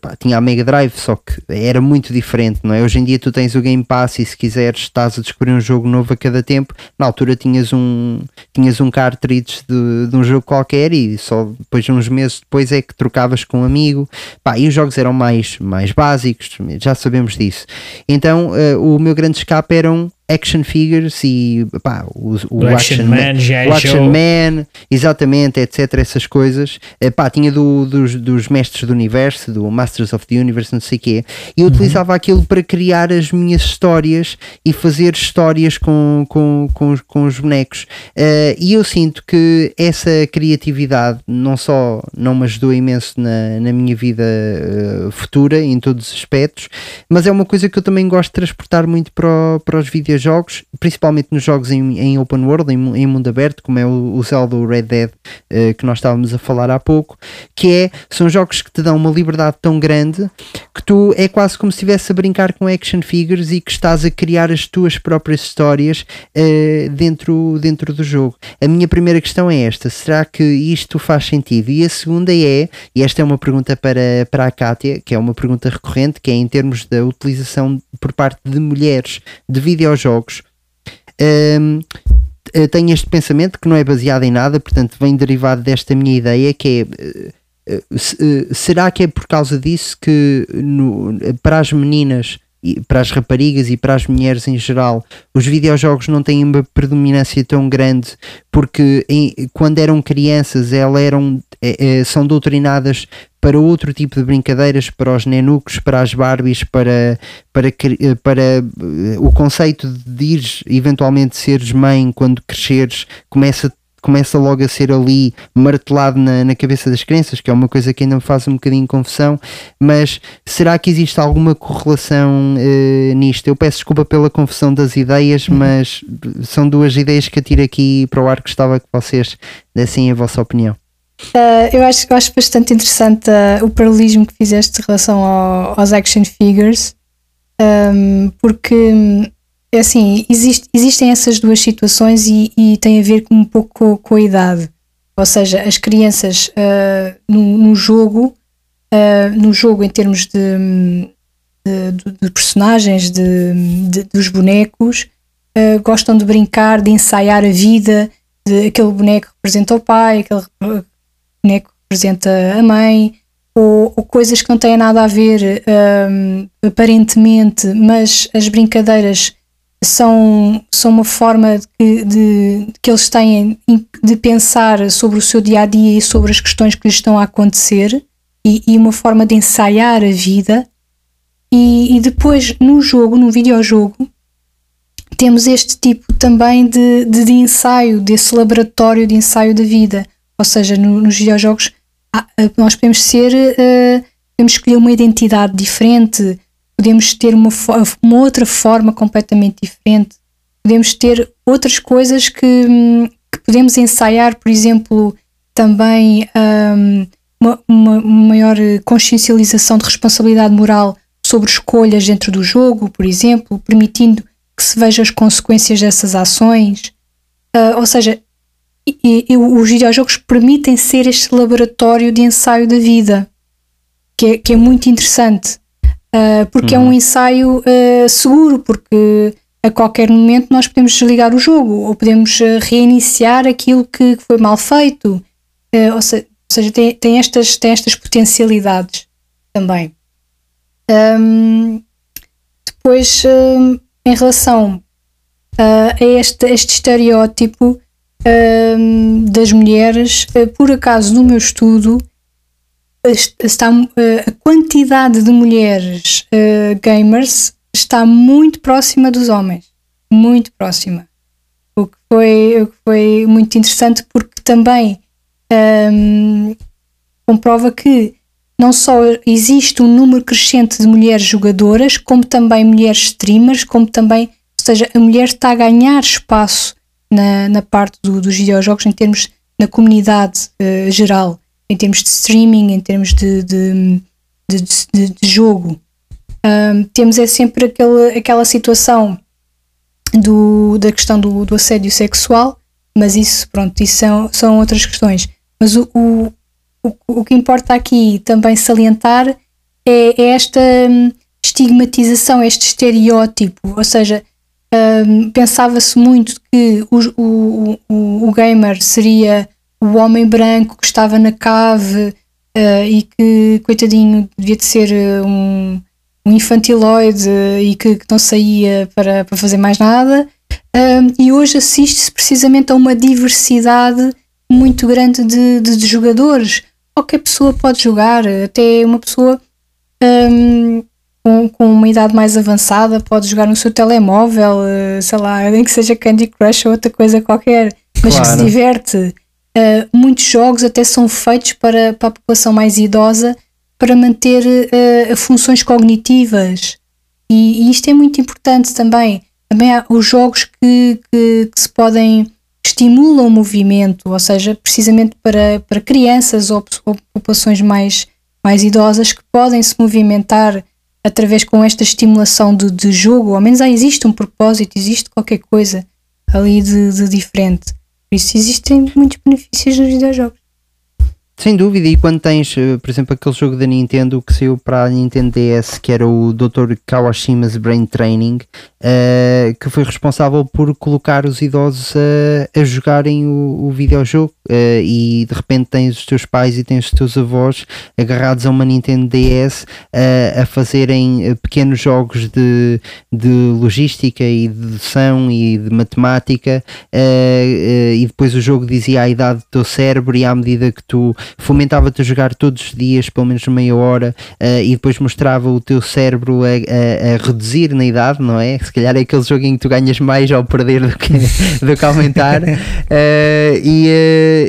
pá, tinha a Mega Drive, só que era muito diferente, não é? Hoje em dia tu tens o Game Pass e se quiseres estás a descobrir um jogo novo a cada tempo. Na altura tinhas um, tinhas um cartridge de, de um jogo qualquer e só depois de uns meses depois é que trocavas com um amigo. Pá, e os jogos eram mais, mais básicos, já sabemos disso. Então uh, o meu grande escape eram action figures e pá, o, o, Action, action, Man, Man o Action Man, exatamente, etc. Essas coisas. Uh, pá, tinha do, dos, dos mestres do universo, do Masters of the Universe, não sei o quê. E eu uhum. utilizava aquilo para criar as minhas histórias e fazer histórias com, com, com, com os bonecos. Uh, e eu sinto que essa criatividade não só não me ajudou imenso na, na minha vida uh, futura, em todos os aspectos, mas é uma coisa que eu também gosto de transportar muito para, para os vídeos jogos, principalmente nos jogos em, em open world, em, em, mundo aberto, como é o, o Zelda o Red Dead uh, que nós estávamos a falar há pouco, que é, são jogos que te dão uma liberdade tão grande que tu é quase como se estivesse a brincar com action figures e que estás a criar as tuas próprias histórias uh, dentro, dentro do jogo. A minha primeira questão é esta: será que isto faz sentido? E a segunda é, e esta é uma pergunta para, para a Kátia, que é uma pergunta recorrente, que é em termos da utilização por parte de mulheres de videojogos jogos. Um, tenho este pensamento que não é baseado em nada, portanto, vem derivado desta minha ideia que é uh, uh, será que é por causa disso que no, para as meninas para as raparigas e para as mulheres em geral, os videojogos não têm uma predominância tão grande porque em, quando eram crianças elas eram, é, é, são doutrinadas para outro tipo de brincadeiras, para os nenucos, para as Barbies, para, para, para uh, o conceito de ir eventualmente seres mãe quando cresceres, começa começa logo a ser ali martelado na, na cabeça das crianças, que é uma coisa que ainda me faz um bocadinho confusão, mas será que existe alguma correlação uh, nisto? Eu peço desculpa pela confusão das ideias, uhum. mas são duas ideias que eu tiro aqui para o ar que gostava que vocês dessem a vossa opinião. Uh, eu, acho, eu acho bastante interessante uh, o paralelismo que fizeste em relação ao, aos action figures, um, porque é assim, existe, existem essas duas situações e, e, tem a ver um pouco com, com a idade. Ou seja, as crianças uh, no, no, jogo, uh, no jogo em termos de, de, de personagens, de, dos bonecos, uh, gostam de brincar, de ensaiar a vida, de aquele boneco representa o pai, aquele boneco representa a mãe, ou, ou, coisas que não têm nada a ver um, aparentemente, mas as brincadeiras são, são uma forma de, de, que eles têm de pensar sobre o seu dia a dia e sobre as questões que lhes estão a acontecer e, e uma forma de ensaiar a vida. E, e, depois no jogo, no videojogo, temos este tipo também de, de, de ensaio, desse laboratório de ensaio da vida. Ou seja, no, nos videojogos nós podemos ser, ah, podemos escolher uma identidade diferente, podemos ter uma, uma outra forma completamente diferente, podemos ter outras coisas que, hum, que podemos ensaiar, por exemplo, também hum, uma, uma maior consciencialização de responsabilidade moral sobre escolhas dentro do jogo, por exemplo, permitindo que se veja as consequências dessas ações. Ah, ou seja, e- e os videojogos permitem ser este laboratório de ensaio da vida, que é, que é muito interessante, Ah, porque é um ensaio ah, seguro, porque a qualquer momento nós podemos desligar o jogo ou podemos ah, reiniciar aquilo que foi mal feito. Ou, se- ou seja, tem, tem, estas, tem estas potencialidades também. Ahm, depois, ahm, em relação ah, a este, este estereótipo ahm, das mulheres, ah, por acaso no meu estudo est- está, ah, a quantidade de mulheres ah, gamers está muito próxima dos homens, muito próxima. O que foi, o que foi muito interessante porque também ahm, comprova que não só existe um número crescente de mulheres jogadoras, como também mulheres streamers, como também, ou seja, a mulher está a ganhar espaço na, na parte do- dos videojogos em termos na comunidade eh, geral, em termos de streaming, em termos de, de, de, de- de jogo. Ahm, temos é sempre aquele, aquela situação do, da questão do, do assédio sexual, mas isso, pronto, isso são, são outras questões. Mas o, o, o, o que importa aqui também salientar é, é esta hum, estigmatização, este estereótipo, ou seja, hum, pensava-se muito que o, o, o, o gamer seria o homem branco que estava na cave eh, e que, coitadinho, devia de ser eh, um, um infantiloide eh, e que, que não saía para, para fazer mais nada. Um, e hoje assiste-se precisamente a uma diversidade muito grande de, de- de jogadores. Qualquer pessoa pode jogar, até uma pessoa um, com, com uma idade mais avançada pode jogar no seu telemóvel, eh, sei lá, nem que seja Candy Crush ou outra coisa qualquer, mas que se Claro. diverte. Uh, muitos jogos até são feitos para, para a população mais idosa para manter uh, funções cognitivas e, e isto é muito importante também. Também há os jogos que, que, que se podem estimulam o movimento, ou seja, precisamente para, para crianças ou, ou populações mais, mais idosas que podem se movimentar através com esta estimulação de, de jogo, ao menos ah, existe um propósito, existe qualquer coisa ali de, de diferente. Por isso existem muitos benefícios nos videojogos. Sem dúvida, e quando tens, eh, por exemplo, aquele jogo da Nintendo que saiu para a Nintendo DS, que era o Dr. Kawashima's Brain Training, eh, que foi responsável por colocar os idosos a, a jogarem o, o videojogo, eh, e de repente tens os teus pais e tens os teus avós agarrados a uma Nintendo DS eh, a fazerem eh, pequenos jogos de, de logística e de dedução e de matemática, e depois o jogo dizia a idade do teu cérebro, e à medida que tu fomentava-te a jogar todos os dias, pelo menos meia hora, e depois mostrava o teu cérebro a, a- a reduzir na idade, não é? Se calhar é aquele em que tu ganhas mais ao perder do que, do que aumentar. E,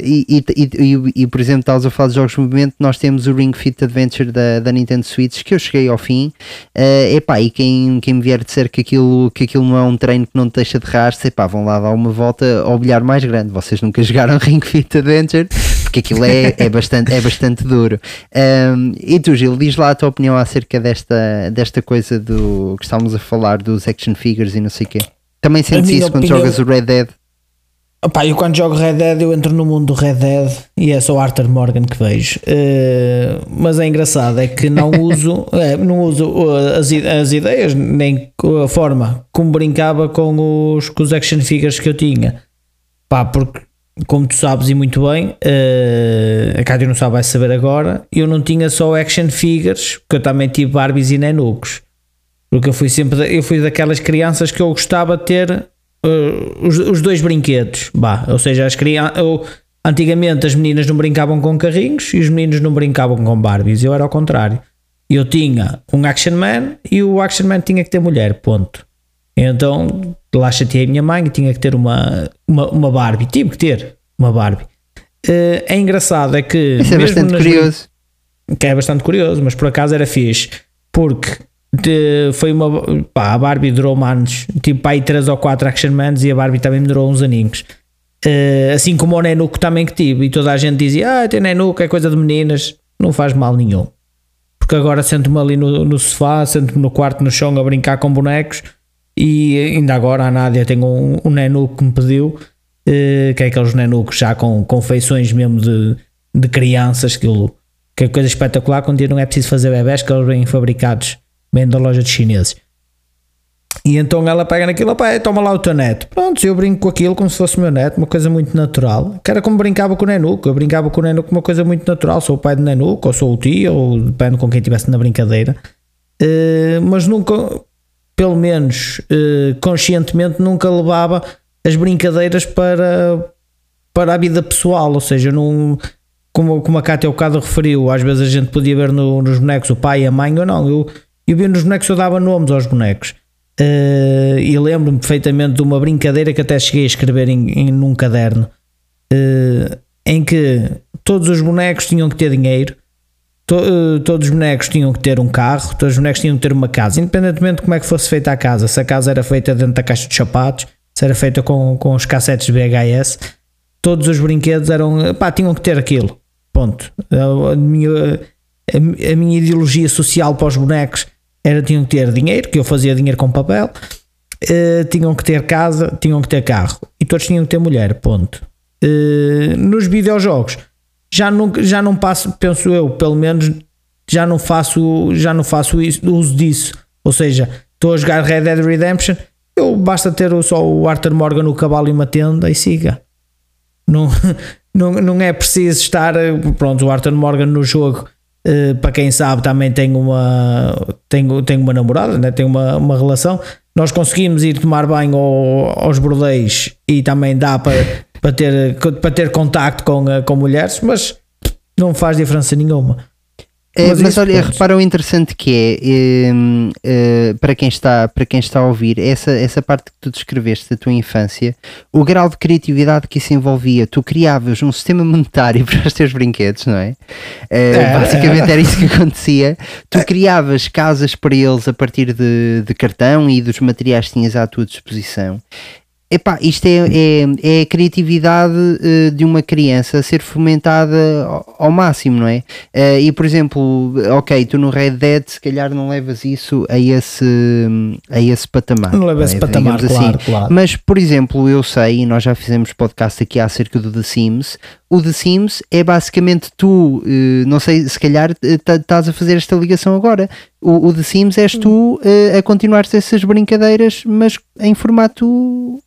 e, e, e- e- por exemplo, estavas a falar de jogos de movimento, nós temos o Ring Fit Adventure da, da Nintendo Switch, que eu cheguei ao fim. Eh, epá, e quem, quem me vier dizer que aquilo, que aquilo não é um treino que não te deixa de rastro, epá, vão lá dar uma volta ao bilhar mais grande. Vocês nunca jogaram Ring Fit Adventure, porque aquilo é, é, bastante, é bastante duro. Um, e tu, Gil, diz lá a tua opinião acerca desta, desta coisa do que estávamos a falar dos action figures e não sei o quê. Também sentes isso quando opinião- jogas o Red Dead? Opá, eu quando jogo Red Dead eu entro no mundo do Red Dead e é só o Arthur Morgan que vejo. Eh, mas é engraçado, é que não uso, é, não uso uh, as, as ideias, nem a forma como brincava com os, com os action figures que eu tinha. Pá, porque como tu sabes e muito bem, eh, a Cátia não sabe, vai saber agora, eu não tinha só action figures, porque eu também tive Barbies e Nenucos. Porque eu fui sempre, eu fui daquelas crianças que eu gostava de ter uh, os, os dois brinquedos. Bah, ou seja, as crianças. Antigamente as meninas não brincavam com carrinhos e os meninos não brincavam com Barbies. Eu era ao contrário. Eu tinha um Action Man e o Action Man tinha que ter mulher, ponto. Então lá chateei a minha mãe e tinha que ter uma, uma, uma Barbie. Tive que ter uma Barbie. Uh, é engraçado, é que. Isso é bastante curioso. Que é bastante curioso, mas por acaso era fixe. Porque de, foi uma. Pá, a Barbie durou anos, tipo aí 3 ou 4 Action Mans e a Barbie também me durou uns aninhos. Uh, assim como o Nenuco também que tive, e toda a gente dizia: Ah, tem Nenuco, é coisa de meninas, não faz mal nenhum. Porque agora sento-me ali no, no sofá, sento-me no quarto, no chão, a brincar com bonecos. E ainda agora a Nádia tem um, um Nenuco que me pediu, uh, que é aqueles Nenucos já com, com feições mesmo de, de crianças, aquilo, que é coisa espetacular. Quando não é preciso fazer bebés, que eles vêm fabricados bem da loja de chineses. E então ela pega naquilo, pá, toma lá o teu neto. Pronto, eu brinco com aquilo como se fosse meu neto, uma coisa muito natural. Que era como brincava com o Nenuco, eu brincava com o Nenuco uma coisa muito natural. Sou o pai do Nenuco, ou sou o tio, ou depende com quem estivesse na brincadeira. Uh, mas nunca, pelo menos uh, conscientemente, nunca levava as brincadeiras para, para a vida pessoal. Ou seja, não, como, como a Cátia o bocado referiu, às vezes a gente podia ver no, nos bonecos o pai e a mãe, ou não. Eu, eu vi nos bonecos, eu dava nomes aos bonecos. Uh, e lembro-me perfeitamente de uma brincadeira que até cheguei a escrever em, em num caderno uh, em que todos os bonecos tinham que ter dinheiro, to, uh, todos os bonecos tinham que ter um carro, todos os bonecos tinham que ter uma casa, independentemente de como é que fosse feita a casa, se a casa era feita dentro da caixa de sapatos, se era feita com, com os cassetes de VHS, todos os brinquedos eram, pá, tinham que ter aquilo. Ponto. A, a minha, a, a minha ideologia social para os bonecos era tinham que ter dinheiro, que eu fazia dinheiro com papel, uh, tinham que ter casa, tinham que ter carro e todos tinham que ter mulher, ponto. Uh, nos videojogos já não, já não passo, penso eu, pelo menos já não faço, já não faço isso, uso disso. Ou seja, estou a jogar Red Dead Redemption, eu basta ter só o Arthur Morgan no cavalo e uma tenda e siga. Não, não, não é preciso estar, pronto, o Arthur Morgan no jogo Uh, para quem sabe, também tem uma, tem, tem uma namorada, né? tem uma, uma relação. Nós conseguimos ir tomar banho ao, aos bordéis e também dá para, para, ter, para ter contacto com, eh, com mulheres, mas não faz diferença nenhuma. É, mas, mas olha, repara o interessante que é, é, é, para, quem está, para quem está a ouvir, essa, essa parte que tu descreveste da tua infância, o grau de criatividade que isso envolvia, tu criavas um sistema monetário para os teus brinquedos, não é? é, é basicamente era isso que acontecia. Tu criavas casas para eles a partir de, de cartão e dos materiais que tinhas à tua disposição. Epá, isto é, é, é a criatividade uh, de uma criança a ser fomentada ao, ao máximo, não é? Uh, e por exemplo, ok, tu no Red Dead se calhar não levas isso a esse, a esse patamar. Não levas esse é? patamar, assim. claro, claro. Mas por exemplo, eu sei, e nós já fizemos podcast aqui acerca do The Sims, o The Sims é basicamente tu, uh, não sei, se calhar estás a fazer esta ligação agora. O, o The Sims és tu a continuar essas brincadeiras, mas em formato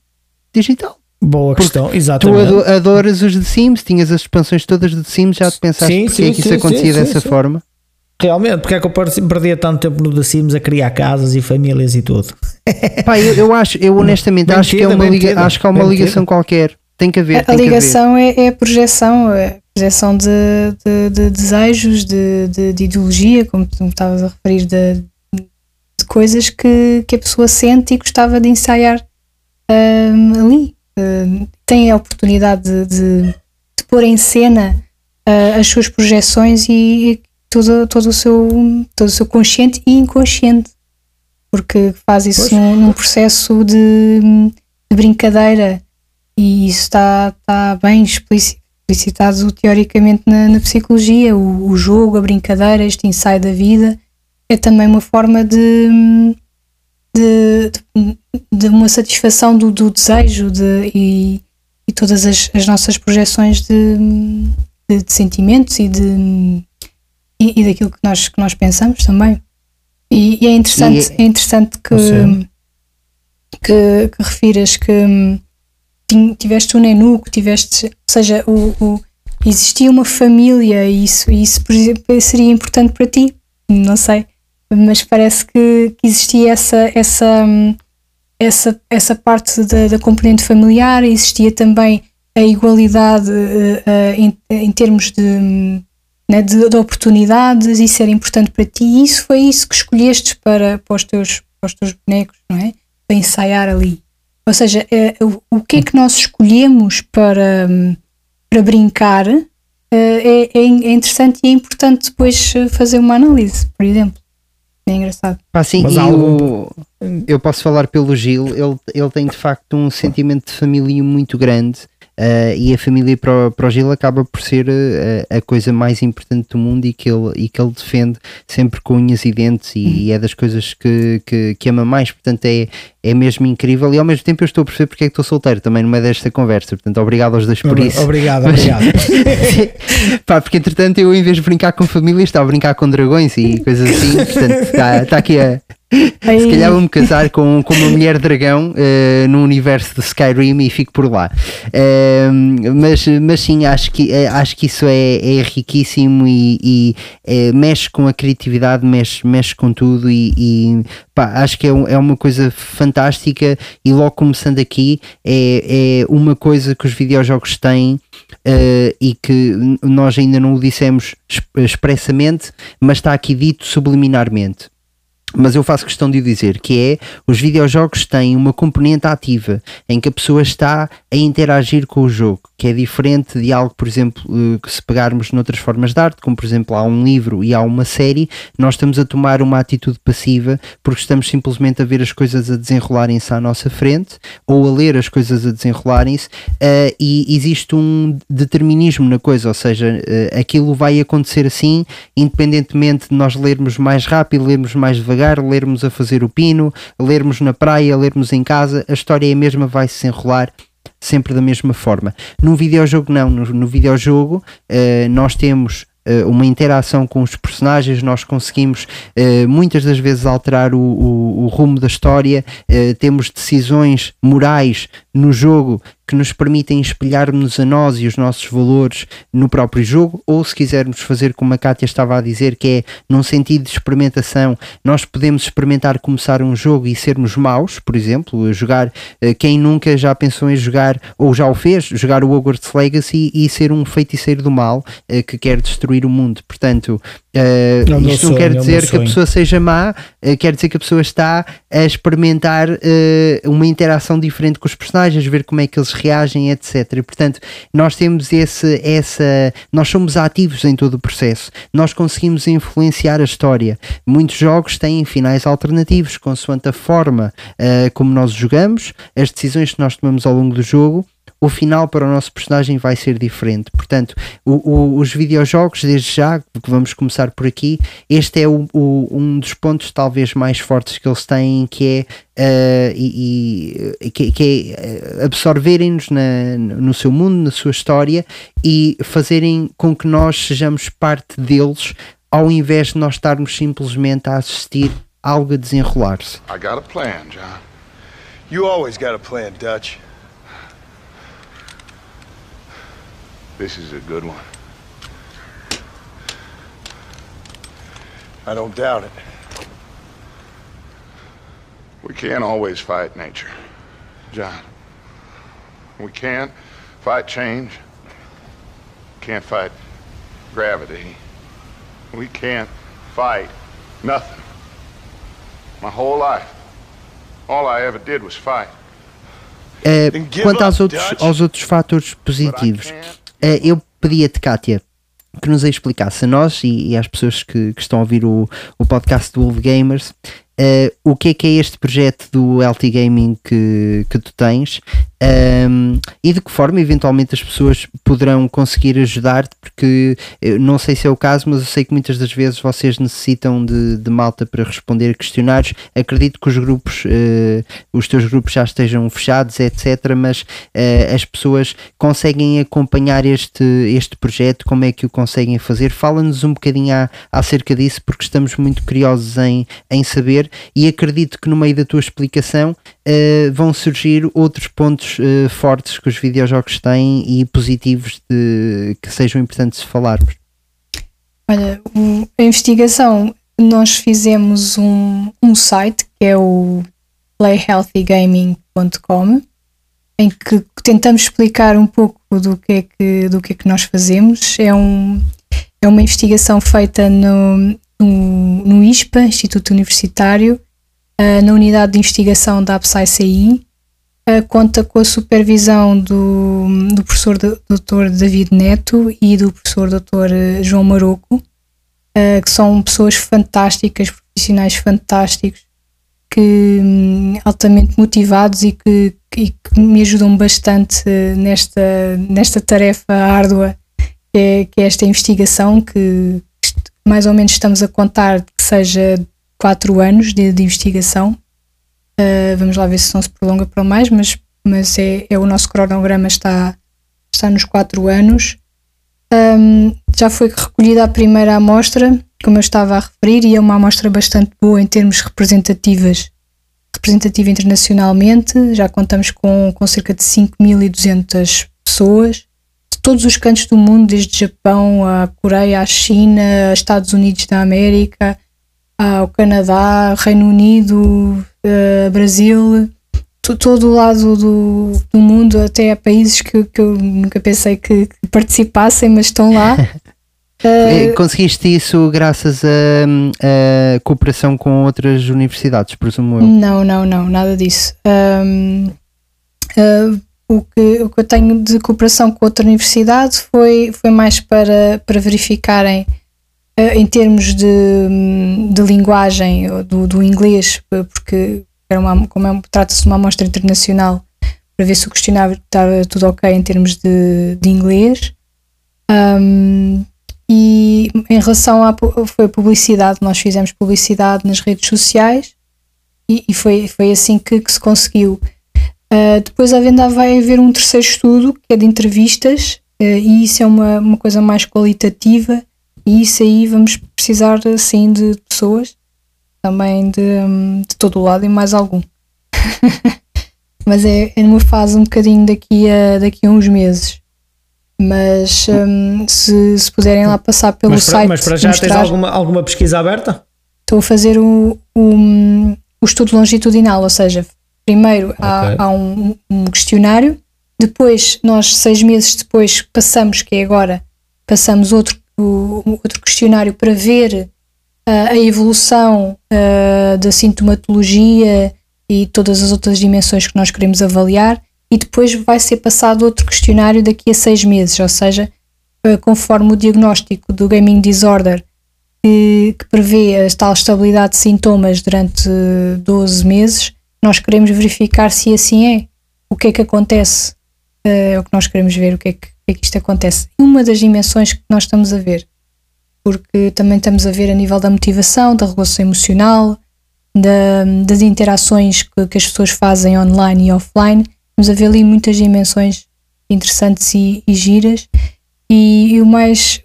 digital. Boa Porque questão, exatamente. Tu adoras os de Sims, tinhas as expansões todas de Sims, já te pensaste sim, porque sim, é que isso sim, acontecia dessa forma? Realmente, porque é que eu perdia tanto tempo no The Sims a criar casas e famílias e tudo? Pá, eu, eu acho, eu honestamente acho que é uma, liga, acho que há uma ligação qualquer. Tem que haver. A, a ligação é, é, a projeção, é a projeção de, de, de desejos, de, de, de, ideologia, como tu me estavas a referir, de, de coisas que, que a pessoa sente e gostava de ensaiar uh, ali. Uh, tem a oportunidade de, de, de pôr em cena uh, as suas projeções e, e todo, todo, o seu, todo o seu consciente e inconsciente, porque faz isso num, num, processo de, de, brincadeira e isso está, está bem explicitado teoricamente na, na psicologia. O, o, jogo, a brincadeira, este ensaio da vida é também uma forma de, de, de, de uma satisfação do, do desejo de, e, e todas as, as nossas projeções de, de, sentimentos e, de, e, e, daquilo que nós, que nós pensamos também. E, e é interessante, é interessante que, que, que refiras que hum, tiveste o Nenu, que tiveste, ou seja, o, o, existia uma família e isso, isso seria importante para ti, não sei mas parece que, que existia essa, essa, essa, essa parte da, da componente familiar, existia também a igualdade uh, em, em, termos de, né, de, de, oportunidades, isso era importante para ti, e isso foi isso que escolheste para, para, os, teus, para os teus bonecos, não é? Para ensaiar ali. Ou seja, uh, o, que é que nós escolhemos para, para brincar, é, é, é interessante e é importante depois fazer uma análise, por exemplo. É engraçado. Ah, sim, Mas e algo- o- eu posso falar pelo Gil, ele, ele tem de facto um sentimento de família muito grande ah, e a família para o, para o Gil acaba por ser ah, a coisa mais importante do mundo e que ele, e que ele defende sempre com unhas e dentes e, e é das coisas que, que, que ama mais, portanto é, é mesmo incrível e ao mesmo tempo eu estou a perceber porque é que estou solteiro também no meio desta conversa, portanto obrigado aos dois por Obri- isso. obrigado, Mas- obrigado. Pá, porque entretanto eu em vez de brincar com família estava a brincar com dragões e coisas assim, portanto está está aqui a. Se calhar vou-me casar com, com uma mulher dragão eh, no universo de Skyrim e fico por lá. Eh, mas, mas sim, acho que, eh, acho que isso é, é riquíssimo e, e, eh, mexe com a criatividade, mexe, mexe com tudo e, e, pá, acho que é, um- é uma coisa fantástica e logo começando aqui é, é uma coisa que os videojogos têm eh, e que nós ainda não o dissemos es- expressamente, mas está aqui dito subliminarmente. Mas eu faço questão de dizer que é os videojogos têm uma componente ativa em que a pessoa está a interagir com o jogo, que é diferente de algo, por exemplo, eh, que se pegarmos noutras formas de arte, como por exemplo há um livro e há uma série, nós estamos a tomar uma atitude passiva porque estamos simplesmente a ver as coisas a desenrolarem-se à nossa frente ou a ler as coisas a desenrolarem-se eh, e existe um determinismo na coisa, ou seja, eh, aquilo vai acontecer assim, independentemente de nós lermos mais rápido, lermos mais devagar, lermos a fazer o pino, lermos na praia, lermos em casa, a história é a mesma, vai se enrolar sempre da mesma forma. Num videojogo não, no, no videojogo eh, nós temos eh, uma interação com os personagens, nós conseguimos eh, muitas das vezes alterar o, o- o rumo da história, temos decisões morais no jogo que nos permitem espelhar-nos a nós e os nossos valores no próprio jogo, ou se quisermos fazer como a Kátia estava a dizer, que é num sentido de experimentação, nós podemos experimentar começar um jogo e sermos maus, por exemplo, jogar, eh, quem nunca já pensou em jogar, ou já o fez, jogar o Hogwarts Legacy e ser um feiticeiro do mal eh, que quer destruir o mundo. Portanto, meu isto não sonho, quer é dizer que a pessoa seja má, eh, quer dizer que a pessoa está a experimentar eh, uma interação diferente com os personagens, ver como é que eles reagem, etc. E, portanto, nós temos esse, essa. Nós somos ativos em todo o processo, nós conseguimos influenciar a história. Muitos jogos têm finais alternativos, consoante a forma como nós jogamos, as decisões que nós tomamos ao longo do jogo o final para o nosso personagem vai ser diferente. Portanto, o- o- os videojogos, desde já, que vamos começar por aqui, este é o- um dos pontos talvez mais fortes que eles têm, que é, eh, e, e- que, que é eh, absorverem-nos no seu mundo, na sua história e fazerem com que nós sejamos parte deles, ao invés de nós estarmos simplesmente a assistir algo a desenrolar-se. Got a plan, John. You always got a plan, Dutch. This is a good one. I don't doubt it. We can't always fight nature, John. We can't fight change. Can't fight gravity. We can't fight nothing. My whole life, all I ever did was fight. Eh, Then quanto aos outros, aos outros fatores positivos, eh, eu pedia-te, Kátia, que nos explicasse a nós e, e às pessoas que, que estão a ouvir o, o podcast do Old Gamers eh, o que é que é este projeto do LT Gaming que, que tu tens ehm, e de que forma eventualmente as pessoas poderão conseguir ajudar-te, porque não sei se é o caso, mas eu sei que muitas das vezes vocês necessitam de, de malta para responder questionários. Acredito que os grupos, eh, os teus grupos já estejam fechados, etc. Mas eh, as pessoas conseguem acompanhar este, este projeto, como é que o conseguem fazer? Fala-nos um bocadinho a- acerca disso, porque estamos muito curiosos em, em saber e acredito que no meio da tua explicação eh, vão surgir outros pontos eh, fortes que os videojogos têm e positivos de, que sejam importantes falarmos. Olha, a investigação, nós fizemos um, um site que é o playhealthygaming.com em que tentamos explicar um pouco do que é que, do que, é que nós fazemos. É, um, é uma investigação feita no, no, no ISPA, Instituto Universitário, ah, na unidade de investigação da APSAI-CI. Uh, conta com a supervisão do, do professor Dr. David Neto e do professor Dr. João Maroco, uh, que são pessoas fantásticas, profissionais fantásticos, que um, altamente motivados e que, e que, me ajudam bastante nesta, nesta tarefa árdua que é, que é esta investigação que mais ou menos estamos a contar que seja quatro anos de, de investigação. Uh, vamos lá ver se não se prolonga para mais, mas, mas é, é o nosso cronograma está, está nos quatro anos. Um, já foi recolhida a primeira amostra, como eu estava a referir, e é uma amostra bastante boa em termos representativas, representativa internacionalmente. Já contamos com, com cerca de 5.200 pessoas todos os cantos do mundo, desde Japão a Coreia, a China, Estados Unidos da América, ao Canadá, Reino Unido, uh, Brasil, todo o lado do, do mundo, até a países que, que eu nunca pensei que, que participassem, mas estão lá. Uh, Conseguiste isso graças a, a, cooperação com outras universidades, presumo eu? Não, não, não, nada disso. Um, uh, o que, o que eu tenho de cooperação com outra universidade foi, foi mais para, para verificarem em termos de, de linguagem do, do inglês, porque era uma, como é, trata-se de uma amostra internacional, para ver se o questionário estava tudo ok em termos de, de inglês. Um, e em relação à foi publicidade, nós fizemos publicidade nas redes sociais e, e foi, foi assim que, que se conseguiu. Uh, depois a venda vai haver um terceiro estudo que é de entrevistas uh, e isso é uma, uma coisa mais qualitativa e isso aí vamos precisar assim de pessoas também de, um, de todo o lado e mais algum. mas é, é numa fase um bocadinho daqui a, daqui a uns meses. Mas um, se, se puderem lá passar pelo mas site. Mas para já mostrar, tens alguma, alguma pesquisa aberta? Estou a fazer o, o, o estudo longitudinal, ou seja, Primeiro okay. há, há um, um, questionário, depois nós, seis meses depois, passamos, que é agora, passamos outro, outro questionário para ver uh, a evolução uh, da sintomatologia e todas as outras dimensões que nós queremos avaliar, e depois vai ser passado outro questionário daqui a seis meses, ou seja, uh, conforme o diagnóstico do gaming disorder que, que prevê a tal estabilidade de sintomas durante 12 meses, nós queremos verificar se assim é. O que é que acontece? É o que nós queremos ver, o que é que, é que isto acontece. Uma das dimensões que nós estamos a ver, porque também estamos a ver a nível da motivação, da regulação emocional, da, das interações que, que, as pessoas fazem online e offline. Estamos a ver ali muitas dimensões interessantes e, e giras. E, e, o mais,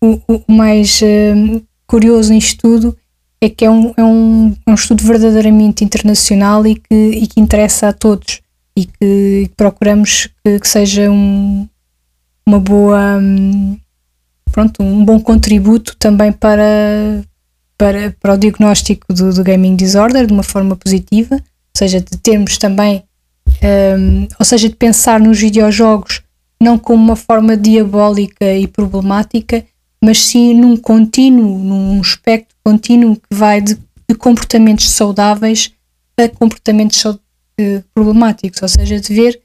o, o mais uh, curioso nisto tudo é que é um, é um, é um estudo verdadeiramente internacional e que, e que interessa a todos e que procuramos que, que seja um, uma boa pronto, um bom contributo também para, para, para o diagnóstico do, do gaming disorder de uma forma positiva, ou seja, de termos também um, ou seja, de pensar nos videojogos não como uma forma diabólica e problemática, mas sim num contínuo, num espectro contínuo que vai de, de comportamentos saudáveis a comportamentos uh, problemáticos, ou seja, de ver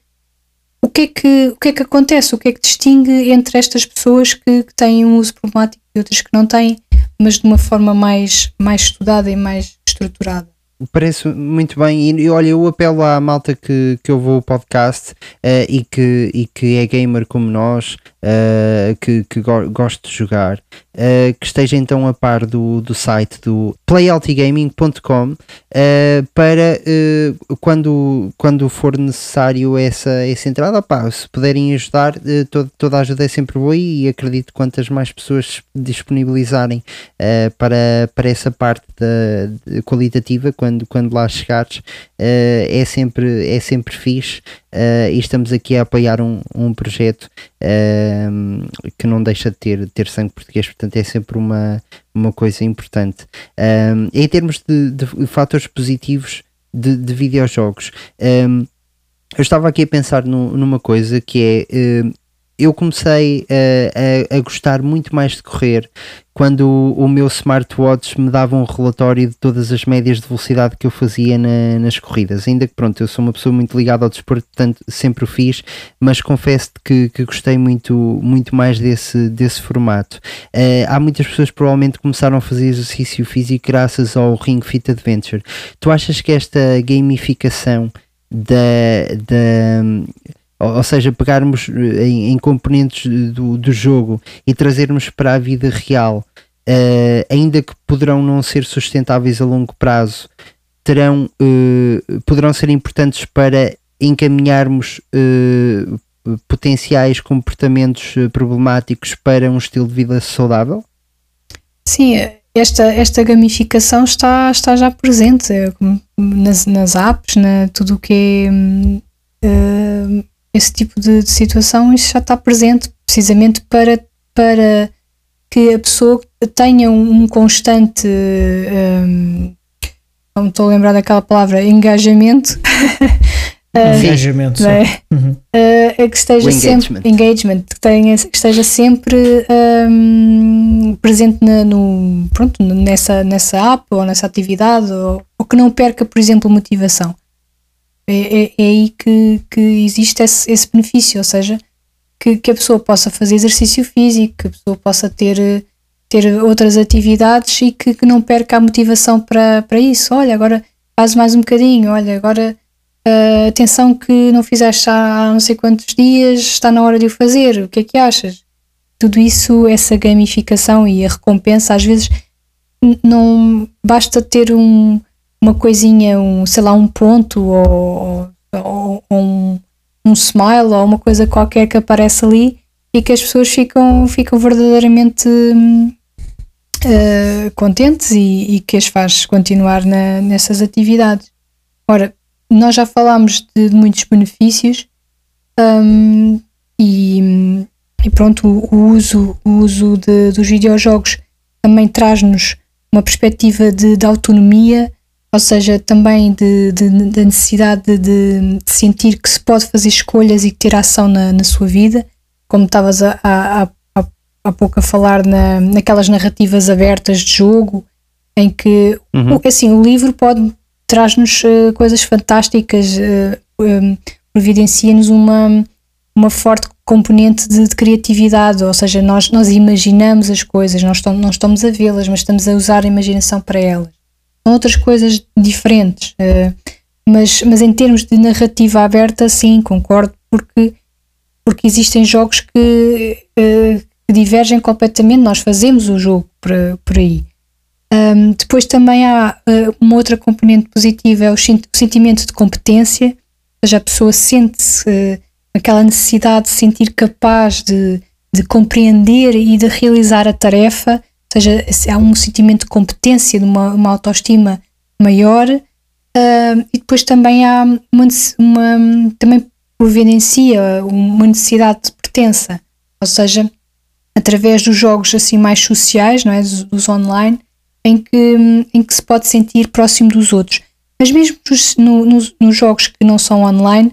o que, é que, o que é que acontece, o que é que distingue entre estas pessoas que, que têm um uso problemático e outras que não têm, mas de uma forma mais, mais estudada e mais estruturada. Parece muito bem. E olha, eu apelo à malta que, que ouve o podcast uh, e, que, e que é gamer como nós, uh, que, que go gosta de jogar, uh, que esteja então a par do, do site do playaltigaming.com para quando, quando for necessário essa, essa entrada, opá, se puderem ajudar, toda, toda a ajuda é sempre boa e acredito quantas mais pessoas disponibilizarem para, para essa parte da, qualitativa quando, quando lá chegares, uh, é, sempre, é sempre fixe uh, e estamos aqui a apoiar um, um projeto uh, que não deixa de ter, ter sangue português, portanto é sempre uma, uma coisa importante. em termos de, de, fatores positivos de, de videojogos, eu estava aqui a pensar no, numa coisa que é eu comecei a, a, gostar muito mais de correr quando o, o, meu smartwatch me dava um relatório de todas as médias de velocidade que eu fazia na, nas corridas. Ainda que pronto, eu sou uma pessoa muito ligada ao desporto, portanto sempre o fiz, mas confesso que, que gostei muito, muito mais desse, desse formato. Uh, há muitas pessoas que provavelmente começaram a fazer exercício físico graças ao Ring Fit Adventure. Tu achas que esta gamificação da, da ou, seja, pegarmos eh, em, em componentes do, do, jogo e trazermos para a vida real, uh, ainda que poderão não ser sustentáveis a longo prazo, terão, uh, poderão ser importantes para encaminharmos uh, potenciais comportamentos problemáticos para um estilo de vida saudável? Sim, esta, esta gamificação está, está já presente nas, nas apps, na, tudo o que é uh, esse tipo de, de situação, isso já está presente precisamente para, para que a pessoa tenha um constante. Um, não estou a lembrar daquela palavra, engajamento. engajamento. É? Uhum. Uh, que esteja sempre engagement, que, tenha, que esteja sempre um, presente na, no, pronto, nessa, nessa app ou nessa atividade, ou, ou que não perca, por exemplo, motivação. É, é, é aí que, que existe esse, esse benefício, ou seja, que, que a pessoa possa fazer exercício físico, que a pessoa possa ter, ter outras atividades e que, que não perca a motivação para, para isso. Olha, agora faz mais um bocadinho, olha, agora uh, atenção que não fizeste há não sei quantos dias, está na hora de o fazer, o que é que achas? Tudo isso, essa gamificação e a recompensa, às vezes não basta ter um, uma coisinha, um, sei lá, um ponto ou, ou, ou um, um smile ou uma coisa qualquer que aparece ali e que as pessoas ficam, ficam verdadeiramente uh, contentes e, e, que as faz continuar na, nessas atividades. Ora, nós já falámos de, muitos benefícios um, e, e, pronto, o, o, uso, o uso de, dos videojogos também traz-nos uma perspectiva de, de autonomia ou seja, também de, de, da necessidade de, de, sentir que se pode fazer escolhas e ter ação na, na sua vida, como estavas há, há, há pouco a falar na, naquelas narrativas abertas de jogo, em que uhum. assim, o livro pode traz-nos uh, coisas fantásticas, uh, um, providencia-nos uma, uma forte componente de, de, criatividade, ou seja, nós, nós imaginamos as coisas, nós não estamos a vê-las, mas estamos a usar a imaginação para elas são outras coisas diferentes. Uh, mas, mas em termos de narrativa aberta, sim, concordo, porque, porque existem jogos que, uh, que divergem completamente. Nós fazemos o jogo por, por aí. Um, depois também há uh, uma outra componente positiva, é o, o, sentimento de competência, ou seja, a pessoa sente-se uh, aquela necessidade de sentir capaz de, de compreender e de realizar a tarefa seja, há um sentimento de competência, de uma, uma autoestima maior, uh, e depois também há uma, uma também providencia uma necessidade de pertença, ou seja, através dos jogos assim mais sociais, não é, dos, dos online, em que, em que se pode sentir próximo dos outros. Mas mesmo nos, no, nos, nos jogos que não são online,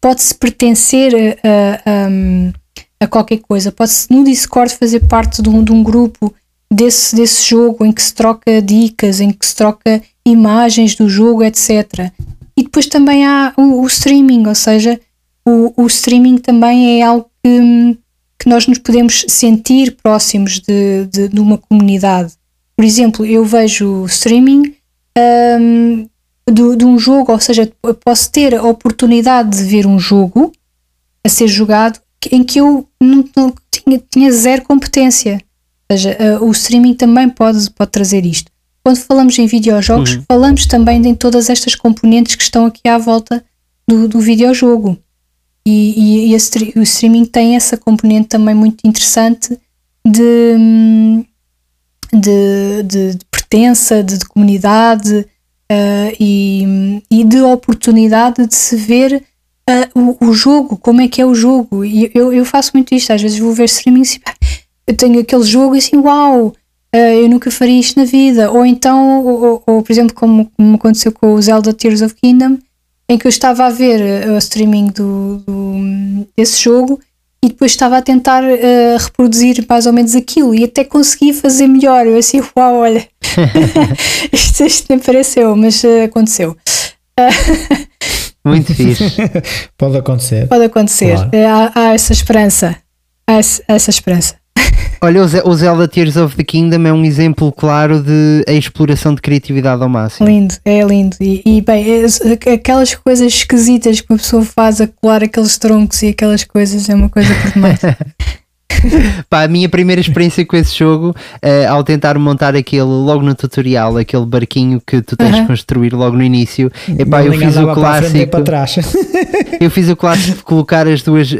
pode-se pertencer a, a, a, qualquer coisa. Pode-se no Discord fazer parte de um, de um grupo desse, desse jogo em que se troca dicas, em que se troca imagens do jogo, etc. E depois também há o, o streaming, ou seja, o, o, streaming também é algo que, que nós nos podemos sentir próximos de, de, de uma comunidade. Por exemplo, eu vejo streaming um, de, de, um jogo, ou seja, posso ter a oportunidade de ver um jogo a ser jogado em que eu não, não tinha, tinha zero competência seja, uh, o streaming também pode, pode trazer isto. Quando falamos em videojogos, uhum. falamos também de todas estas componentes que estão aqui à volta do, do videojogo. E, e, e o streaming tem essa componente também muito interessante de, de, de, de pertença, de, de comunidade uh, e, e de oportunidade de se ver uh, o, o, jogo, como é que é o jogo. E eu, eu faço muito isto, às vezes vou ver streaming e eu tenho aquele jogo e assim, uau, uh, eu nunca faria isto na vida. Ou então, ou, ou, por exemplo, como, como, aconteceu com o Zelda Tears of Kingdom, em que eu estava a ver uh, o streaming do, do, desse jogo e depois estava a tentar uh, reproduzir mais ou menos aquilo e até consegui fazer melhor. Eu assim, uau, olha, isto, isto nem pareceu, mas uh, aconteceu. Muito fixe. Pode acontecer. Pode acontecer. Claro. Há, há, essa esperança. Há essa esperança. Olha, o Zelda Tears of the Kingdom é um exemplo claro de a exploração de criatividade ao máximo. Lindo, é lindo. E, e bem, é, aquelas coisas esquisitas que uma pessoa faz a colar aqueles troncos e aquelas coisas é uma coisa por demais. Pá, a minha primeira experiência com esse jogo, uh, ao tentar montar aquele logo no tutorial, aquele barquinho que tu tens de construir logo no início, epá, eu fiz o clássico. Para trás. eu fiz o clássico de colocar as duas, uh,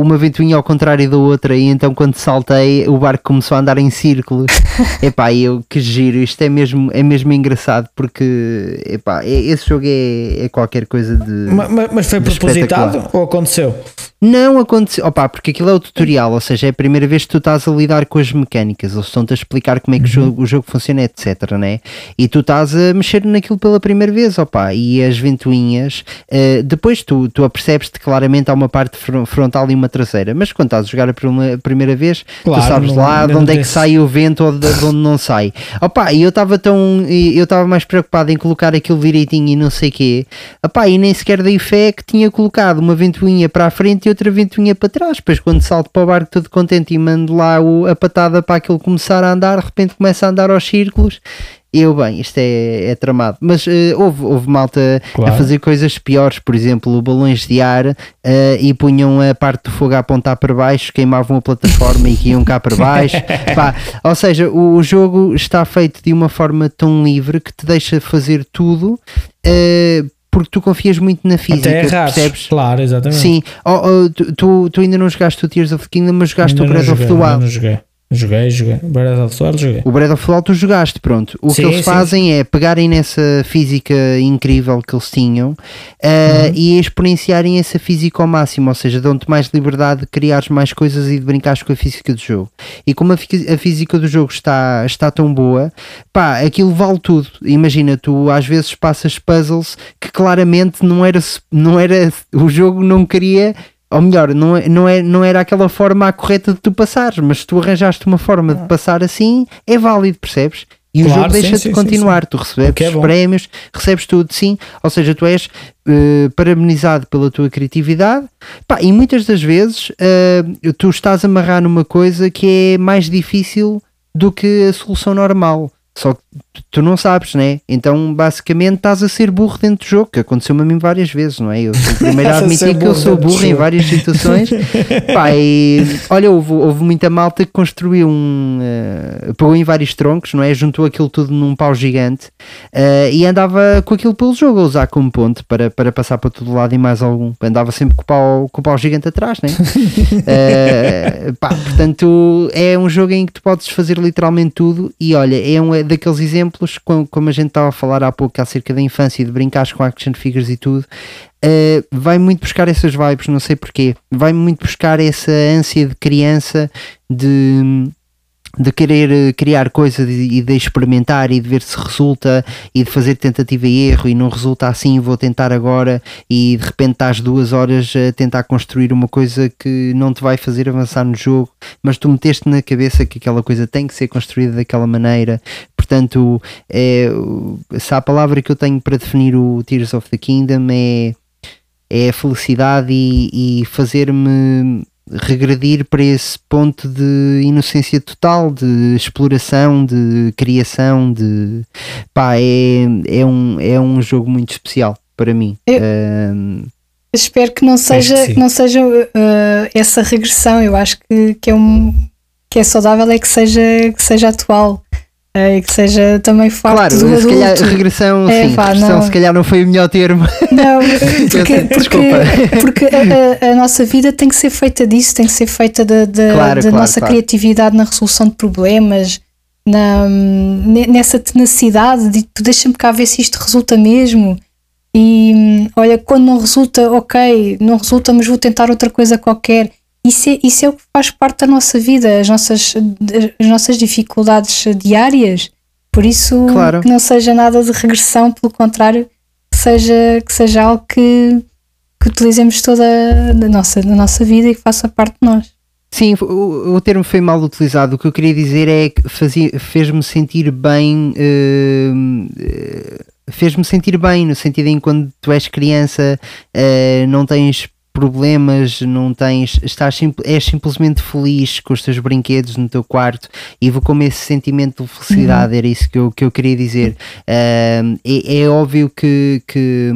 uma ventoinha ao contrário da outra, e então quando saltei, o barco começou a andar em círculos. epá, eu que giro, isto é mesmo, é mesmo engraçado porque epá, esse jogo é, é qualquer coisa de. Mas, mas foi propositado ou aconteceu? Não aconteceu, opá, porque aquilo é o tutorial, ou seja, é a primeira vez que tu estás a lidar com as mecânicas, eles estão-te a explicar como é que uhum. o, jogo, o, jogo, funciona, etc, né? E tu estás a mexer naquilo pela primeira vez, opá, e as ventoinhas, uh, depois tu, tu apercebes-te claramente há uma parte frontal e uma traseira, mas quando estás a jogar a primeira vez, claro, tu sabes não, lá de onde é que sai o vento ou de, de onde não sai. Opá, e eu estava tão, eu estava mais preocupado em colocar aquilo direitinho e não sei o quê, opá, e nem sequer dei fé que tinha colocado uma ventoinha para a frente e outra ventoinha para trás. Depois, quando salto para o barco todo contente e mando lá o, a patada para aquilo começar a andar, de repente começa a andar aos círculos. Eu, bem, isto é, é tramado. Mas uh, houve, houve malta claro. a fazer coisas piores, por exemplo, balões de ar uh, e punham a parte do fogo a apontar para baixo, queimavam a plataforma e iam cá para baixo. Pá, ou seja, o, o, jogo está feito de uma forma tão livre que te deixa fazer tudo. Uh, porque tu confias muito na física, Até errares, percebes? Claro, exatamente. Sim, oh, oh, tu, tu, tu, ainda não jogaste o Tears of the Kingdom, mas jogaste ainda o Breath of the Wild. Joguei. Joguei. Breath of the Wild joguei. O Breath of the Wild tu jogaste, pronto. O sim, que eles sim. fazem é pegarem nessa física incrível que eles tinham uh, uhum. e exponenciarem essa física ao máximo, ou seja, dão-te mais liberdade de criares mais coisas e de brincares com a física do jogo. E como a, a, física do jogo está, está tão boa, pá, aquilo vale tudo. Imagina, tu às vezes passas puzzles que claramente não era, não era o jogo não queria ou melhor, não, é, não, é, não era aquela forma correta de tu passares, mas se tu arranjaste uma forma de ah. passar assim, é válido, percebes? E claro, o jogo deixa-te continuar, sim, sim. tu recebes é prémios, recebes tudo, sim, ou seja, tu és uh, parabenizado pela tua criatividade, Pá, e muitas das vezes uh, tu estás a amarrar numa coisa que é mais difícil do que a solução normal. Só que tu não sabes, né? Então basicamente estás a ser burro dentro do jogo, que aconteceu-me a mim várias vezes, não é? Eu sou o primeiro a admitir que eu sou burro em várias situações. Pá, e, olha, houve, houve muita malta que construiu um. Uh, pegou em vários troncos, não é? Juntou aquilo tudo num pau gigante uh, e andava com aquilo pelo jogo a usar como ponte para, para passar para todo lado e mais algum. Andava sempre com o pau, com o pau gigante atrás, né? uh, pá, portanto, é um jogo em que tu podes fazer literalmente tudo e olha, é um daqueles exemplos, como a gente estava a falar há pouco acerca da infância e de brincar com action figures e tudo, uh, vai muito buscar essas vibes, não sei porquê, vai muito buscar essa ânsia de criança de de querer eh, criar coisas e de experimentar e de ver se resulta e de fazer tentativa e erro e não resulta assim, vou tentar agora e de repente estás duas horas a tentar construir uma coisa que não te vai fazer avançar no jogo, mas tu meteste na cabeça que aquela coisa tem que ser construída daquela maneira. Portanto, é, se há a palavra que eu tenho para definir o Tears of the Kingdom é, é a felicidade e, e fazer-me regredir para esse ponto de inocência total, de exploração, de criação, de pá, é, é, um, é um jogo muito especial para mim. Eu, espero que não seja, que, que não seja uh, essa regressão, eu acho que, que, é um, que é saudável é que seja, que seja atual e que seja também forte claro, do adulto. se calhar regressão, é, sim, pá, regressão não. se calhar não foi o melhor termo. Não, porque, porque, porque a, a, nossa vida tem que ser feita disso, tem que ser feita da, da, claro, da claro, nossa claro. criatividade na resolução de problemas, na, nessa tenacidade de deixa-me cá ver se isto resulta mesmo. E olha, quando não resulta, ok, não resulta, mas vou tentar outra coisa qualquer. Isso é, isso é o que faz parte da nossa vida, as nossas, as nossas dificuldades diárias. Por isso, claro. que não seja nada de regressão, pelo contrário, que seja, que seja algo que, que utilizemos toda na nossa, na nossa vida e que faça parte de nós. Sim, o, o termo foi mal utilizado. O que eu queria dizer é que fez-me sentir bem. eh, fez-me sentir bem, no sentido em que quando tu és criança, eh, não tens problemas, não tens. Estás simp- és simplesmente feliz com os teus brinquedos no teu quarto e vou com esse sentimento de felicidade, era isso que eu, que eu queria dizer. Ah, é, é óbvio que, que,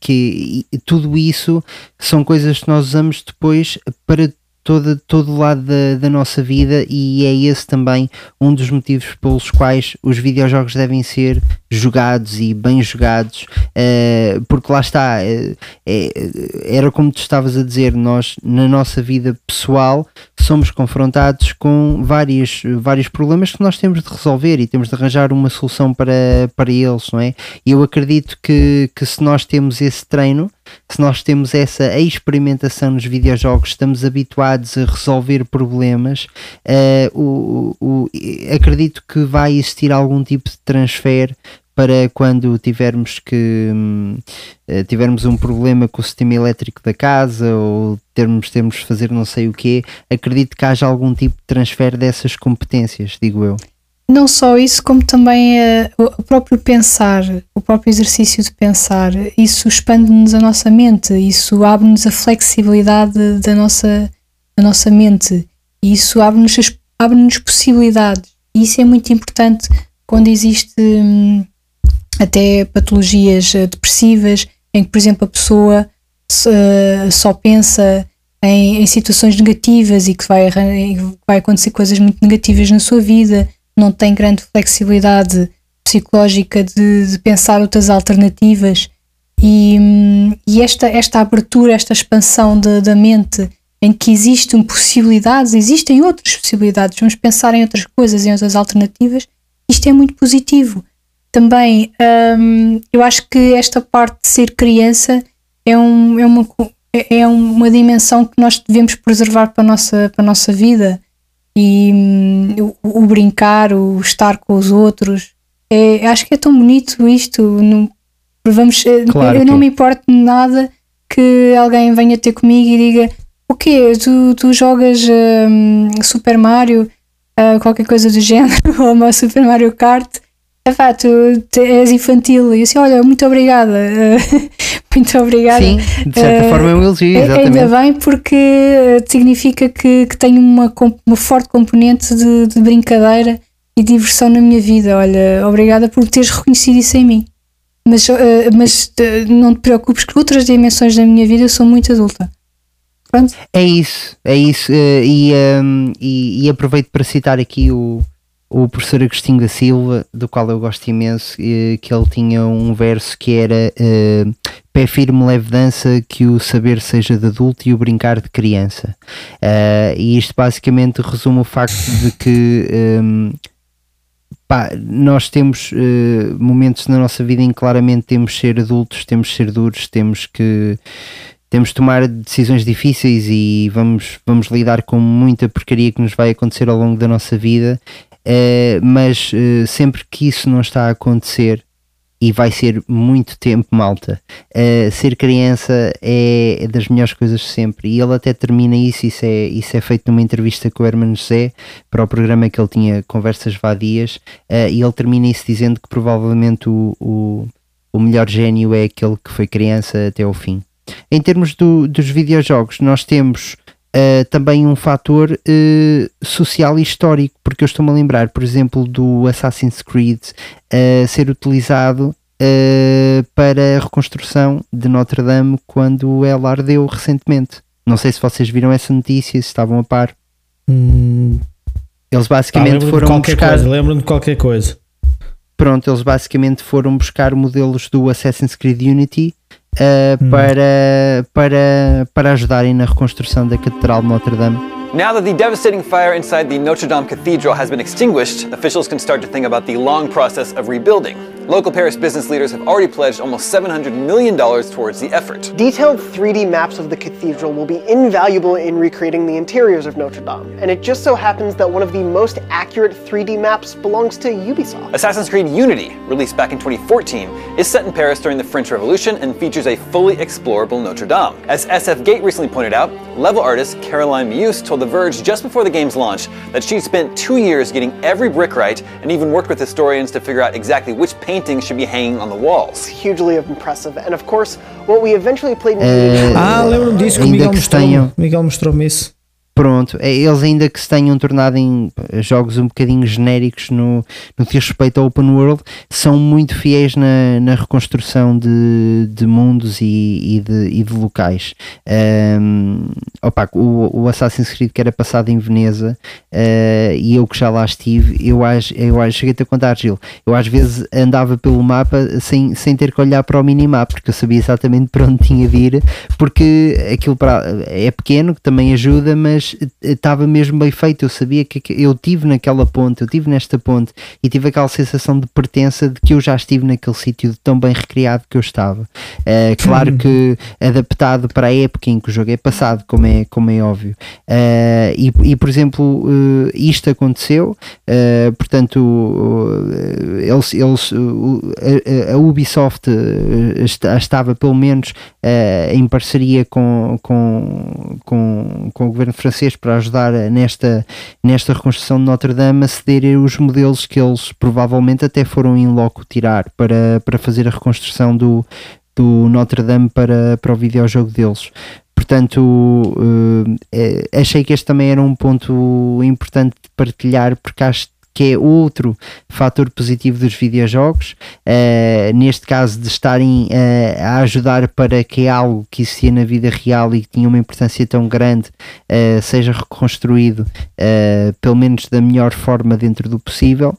que tudo isso são coisas que nós usamos depois para todo, todo lado da, da nossa vida e é esse também um dos motivos pelos quais os videojogos devem ser jogados e bem jogados, eh, porque lá está, eh, é- era como tu estavas a dizer, nós na nossa vida pessoal somos confrontados com vários, vários problemas que nós temos de resolver e temos de arranjar uma solução para, para eles, não é? E eu acredito que, que se nós temos esse treino, se nós temos essa experimentação nos videojogos, estamos habituados a resolver problemas, eh, o, o- acredito que vai existir algum tipo de transfer para quando tivermos que hum, eh, tivermos um problema com o sistema elétrico da casa ou termos, de fazer não sei o quê, acredito que haja algum tipo de transfer dessas competências, digo eu. Não só isso, como também eh, o próprio pensar, o próprio exercício de pensar, isso expande-nos a nossa mente, isso abre-nos a flexibilidade da nossa, da nossa mente, e isso abre-nos as- abre-nos possibilidades. E isso é muito importante quando existe hum, até patologias eh, depressivas, em que, por exemplo, a pessoa eh, só pensa em, em situações negativas e que vai, vai acontecer coisas muito negativas na sua vida, não tem grande flexibilidade psicológica de, de pensar outras alternativas. E, e esta, esta abertura, esta expansão da- da mente em que existem possibilidades, existem outras possibilidades, vamos pensar em outras coisas, em outras alternativas, isto é muito positivo. Também hum, eu acho que esta parte de ser criança é, um, é, uma, é é uma dimensão que nós devemos preservar para a nossa, para a nossa vida e hum, o, o brincar, o estar com os outros. É, acho que é tão bonito isto. Não, vamos, eh, Claro eu não é. me importo nada que alguém venha ter comigo e diga o quê? Tu, tu jogas hum, Super Mario, ah, qualquer coisa do género, ou uma Super Mario Kart. Epá, tu és infantil. E eu assim, olha, muito obrigada. muito obrigada. Sim, de certa Eh, forma é um elogio, eh, exatamente. Ainda bem, porque eh, significa que, que tenho uma, uma forte componente de, de brincadeira e diversão na minha vida. Olha, obrigada por teres reconhecido isso em mim. Mas, mas não te preocupes que outras dimensões da minha vida eu sou muito adulta. Pronto. É isso, é isso. e, ehm, e, e aproveito para citar aqui o, o professor Agostinho da Silva, do qual eu gosto imenso, que ele tinha um verso que era eh, pé firme, leve dança, que o saber seja de adulto e o brincar de criança. Eh, e isto basicamente resume o facto de que ehm, pá, nós temos eh, momentos na nossa vida em que claramente temos de ser adultos, temos de ser duros, temos que temos de tomar decisões difíceis e vamos, vamos lidar com muita porcaria que nos vai acontecer ao longo da nossa vida, eh, mas eh, sempre que isso não está a acontecer, e vai ser muito tempo, malta, eh, ser criança é, das melhores coisas sempre. E ele até termina isso, isso é, isso é feito numa entrevista com o Hermano José para o programa que ele tinha Conversas Vadias, eh, e ele termina isso dizendo que provavelmente o, o, o melhor gênio é aquele que foi criança até ao fim. Em termos do- dos videojogos, nós temos uh, também um fator uh, social e histórico, porque eu estou-me a lembrar, por exemplo, do Assassin's Creed uh, ser utilizado para a reconstrução de Notre Dame quando ela ardeu recentemente. Não sei se vocês viram essa notícia, se estavam a par. Hum, Eles basicamente de foram buscar. lembro-me de qualquer coisa. Pronto, eles basicamente foram buscar modelos do Assassin's Creed Unity uh, Hum. para, para, para ajudarem na reconstrução da Catedral de Notre Dame. Now that the devastating fire inside the Notre Dame Cathedral has been extinguished, officials can start to think about the long process of rebuilding. Local Paris business leaders have already pledged almost $700 million towards the effort. Detailed 3D maps of the cathedral will be invaluable in recreating the interiors of Notre Dame, and it just so happens that one of the most accurate 3D maps belongs to Ubisoft. Assassin's Creed Unity, released back in 2014, is set in Paris during the French Revolution and features a fully explorable Notre Dame. As SF Gate recently pointed out, level artist Caroline Muse told The Verge just before the game's launch that she'd spent two years getting every brick right and even worked with historians to figure out exactly which paintings should be hanging on the walls. Hugely impressive, and of course, what we eventually played in Eh, Ah, lembro-me disso que o Miguel mostrou-me. Miguel mostrou-me isso. Pronto, é, eles ainda que se tenham tornado em eh, jogos um bocadinho genéricos no, no que diz respeito ao Open World, são muito fiéis na, na reconstrução de, de mundos e, e de, e de locais. Ahm, opa, o, o Assassin's Creed que era passado em Veneza eh, e eu que já lá estive, eu eu acho cheguei-te a contar, Gil, eu às vezes andava pelo mapa sem, sem ter que olhar para o minimapa, porque eu sabia exatamente para onde tinha de ir, porque aquilo para, é pequeno, que também ajuda, mas estava mesmo bem feito. Eu sabia que eu tive naquela ponte, eu tive nesta ponte e tive aquela sensação de pertença de que eu já estive naquele sítio tão bem recriado que eu estava. Eh, claro que adaptado para a época em que o jogo é passado, como é, como é óbvio. Eh, e, e, por exemplo, eh, isto aconteceu, eh, portanto, eh, eles, eles, a, a Ubisoft eh, esta- estava pelo menos eh, em parceria com, com, com, com o governo francês para ajudar nesta, nesta reconstrução de Notre Dame a ceder os modelos que eles provavelmente até foram em loco tirar para, para fazer a reconstrução do, do Notre Dame para, para o videojogo deles. Portanto, eh, eh, achei que este também era um ponto importante de partilhar, porque acho que é outro fator positivo dos videojogos, eh, neste caso de estarem eh, a ajudar para que algo que existia na vida real e que tinha uma importância tão grande eh, seja reconstruído, pelo menos da melhor forma dentro do possível.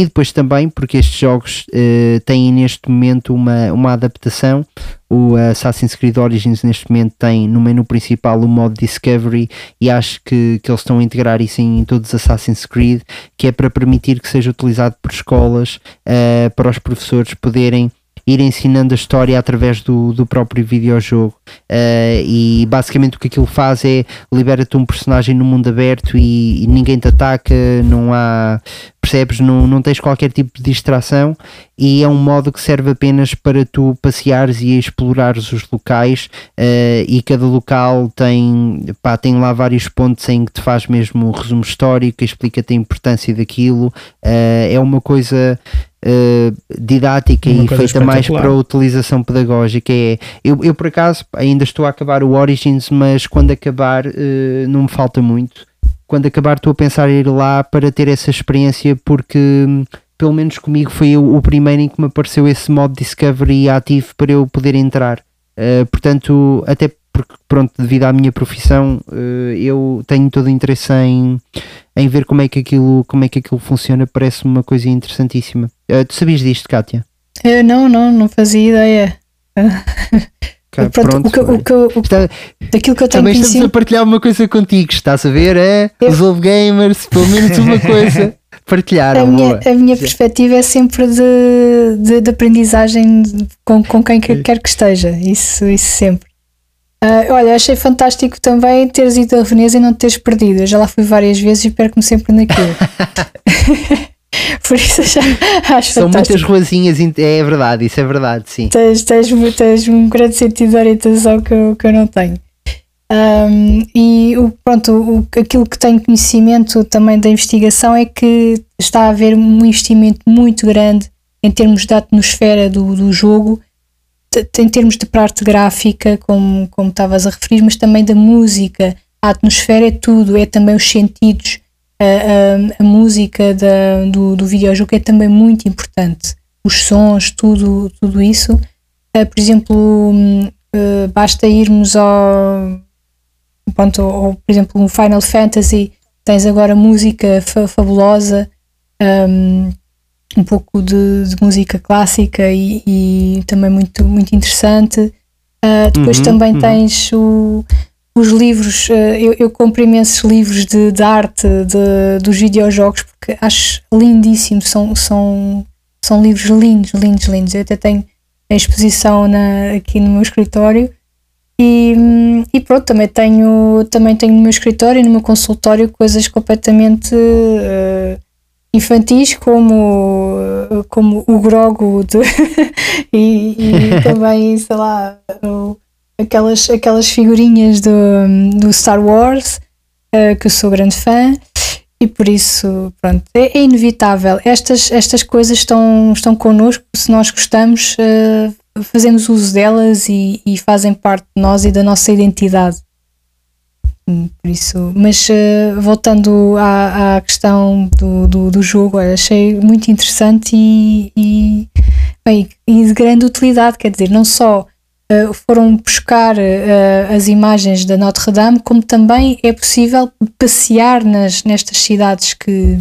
E depois também porque estes jogos eh, têm neste momento uma, uma adaptação. O Assassin's Creed Origins neste momento tem no menu principal o modo Discovery e acho que, que eles estão a integrar isso em todos os Assassin's Creed, que é para permitir que seja utilizado por escolas, eh, para os professores poderem ir ensinando a história através do, do próprio videojogo Eh, e basicamente o que aquilo faz é libera-te um personagem no mundo aberto e, e ninguém te ataca, não há percebes, não, não tens qualquer tipo de distração e é um modo que serve apenas para tu passeares e explorares os locais eh, e cada local tem, pá, tem lá vários pontos em que te faz mesmo um resumo histórico, explica-te a importância daquilo, eh, é uma coisa eh, didática Uma e coisa feita mais para a utilização pedagógica. É, eu, eu por acaso ainda estou a acabar o Origins, mas quando acabar não me falta muito. Quando acabar estou a pensar em ir lá para ter essa experiência porque hum, pelo menos comigo foi o, primeiro em que me apareceu esse modo Discovery ativo para eu poder entrar. Eh, portanto, até porque pronto, devido à minha profissão, eh, eu tenho todo o interesse em, em ver como é que aquilo, como é que aquilo funciona, parece-me uma coisa interessantíssima. Eh, tu sabias disto, Kátia? Não, não, não fazia ideia. Cá, Pronto, o que, o que, o, daquilo que eu tenho Também estamos a conhecido. partilhar uma coisa contigo, estás a ver? É, os Old Gamers, pelo menos uma coisa. Partilharam. A minha, boa. a minha perspectiva é sempre de, de, de aprendizagem com, com quem que- quer que esteja, isso, isso sempre. Ah, olha, achei fantástico também teres ido a Veneza e não te teres perdido. Eu já lá fui várias vezes e perco-me sempre naquilo. Por isso já acho São muitas ruazinhas, in- é verdade, isso é verdade, sim. Tens, tens, tens um grande sentido de orientação que eu, que eu não tenho. Um, e o, pronto, o, aquilo que tenho conhecimento também da investigação é que está a haver um investimento muito grande em termos da atmosfera do, do jogo, em termos de parte gráfica, como, como estavas a referir, mas também da música. A atmosfera é tudo, é também os sentidos. A, a- a música da, do, do videojogo é também muito importante. Os sons, tudo, tudo isso. Uh, por exemplo, uh, basta irmos ao, pronto, ou, por exemplo, no Final Fantasy tens agora música fa- fabulosa, um, um pouco de, de música clássica e, e também muito, muito interessante. Uh, depois Uhum, também uhum. tens o- os livros, uh, eu, eu compro imensos livros de, de arte de, dos videojogos porque acho lindíssimo, são, são, são livros lindos, lindos, lindos. Eu até tenho a exposição na, aqui no meu escritório. E, e, pronto, também tenho, também tenho no meu escritório e no meu consultório coisas completamente uh, infantis, como, como o Grogo de, e, e também, sei lá, o, aquelas, aquelas figurinhas do, do Star Wars, uh, que eu sou grande fã. E por isso, pronto, é, é, inevitável. Estas, estas coisas estão, estão connosco, se nós gostamos, uh, fazemos uso delas e, e, fazem parte de nós e da nossa identidade. Hum, por isso, mas uh, voltando à, à questão do, do, do, jogo, achei muito interessante e, e, bem, e de grande utilidade, quer dizer, não só uh, foram buscar uh, as imagens da Notre Dame, como também é possível passear nas, nestas cidades que,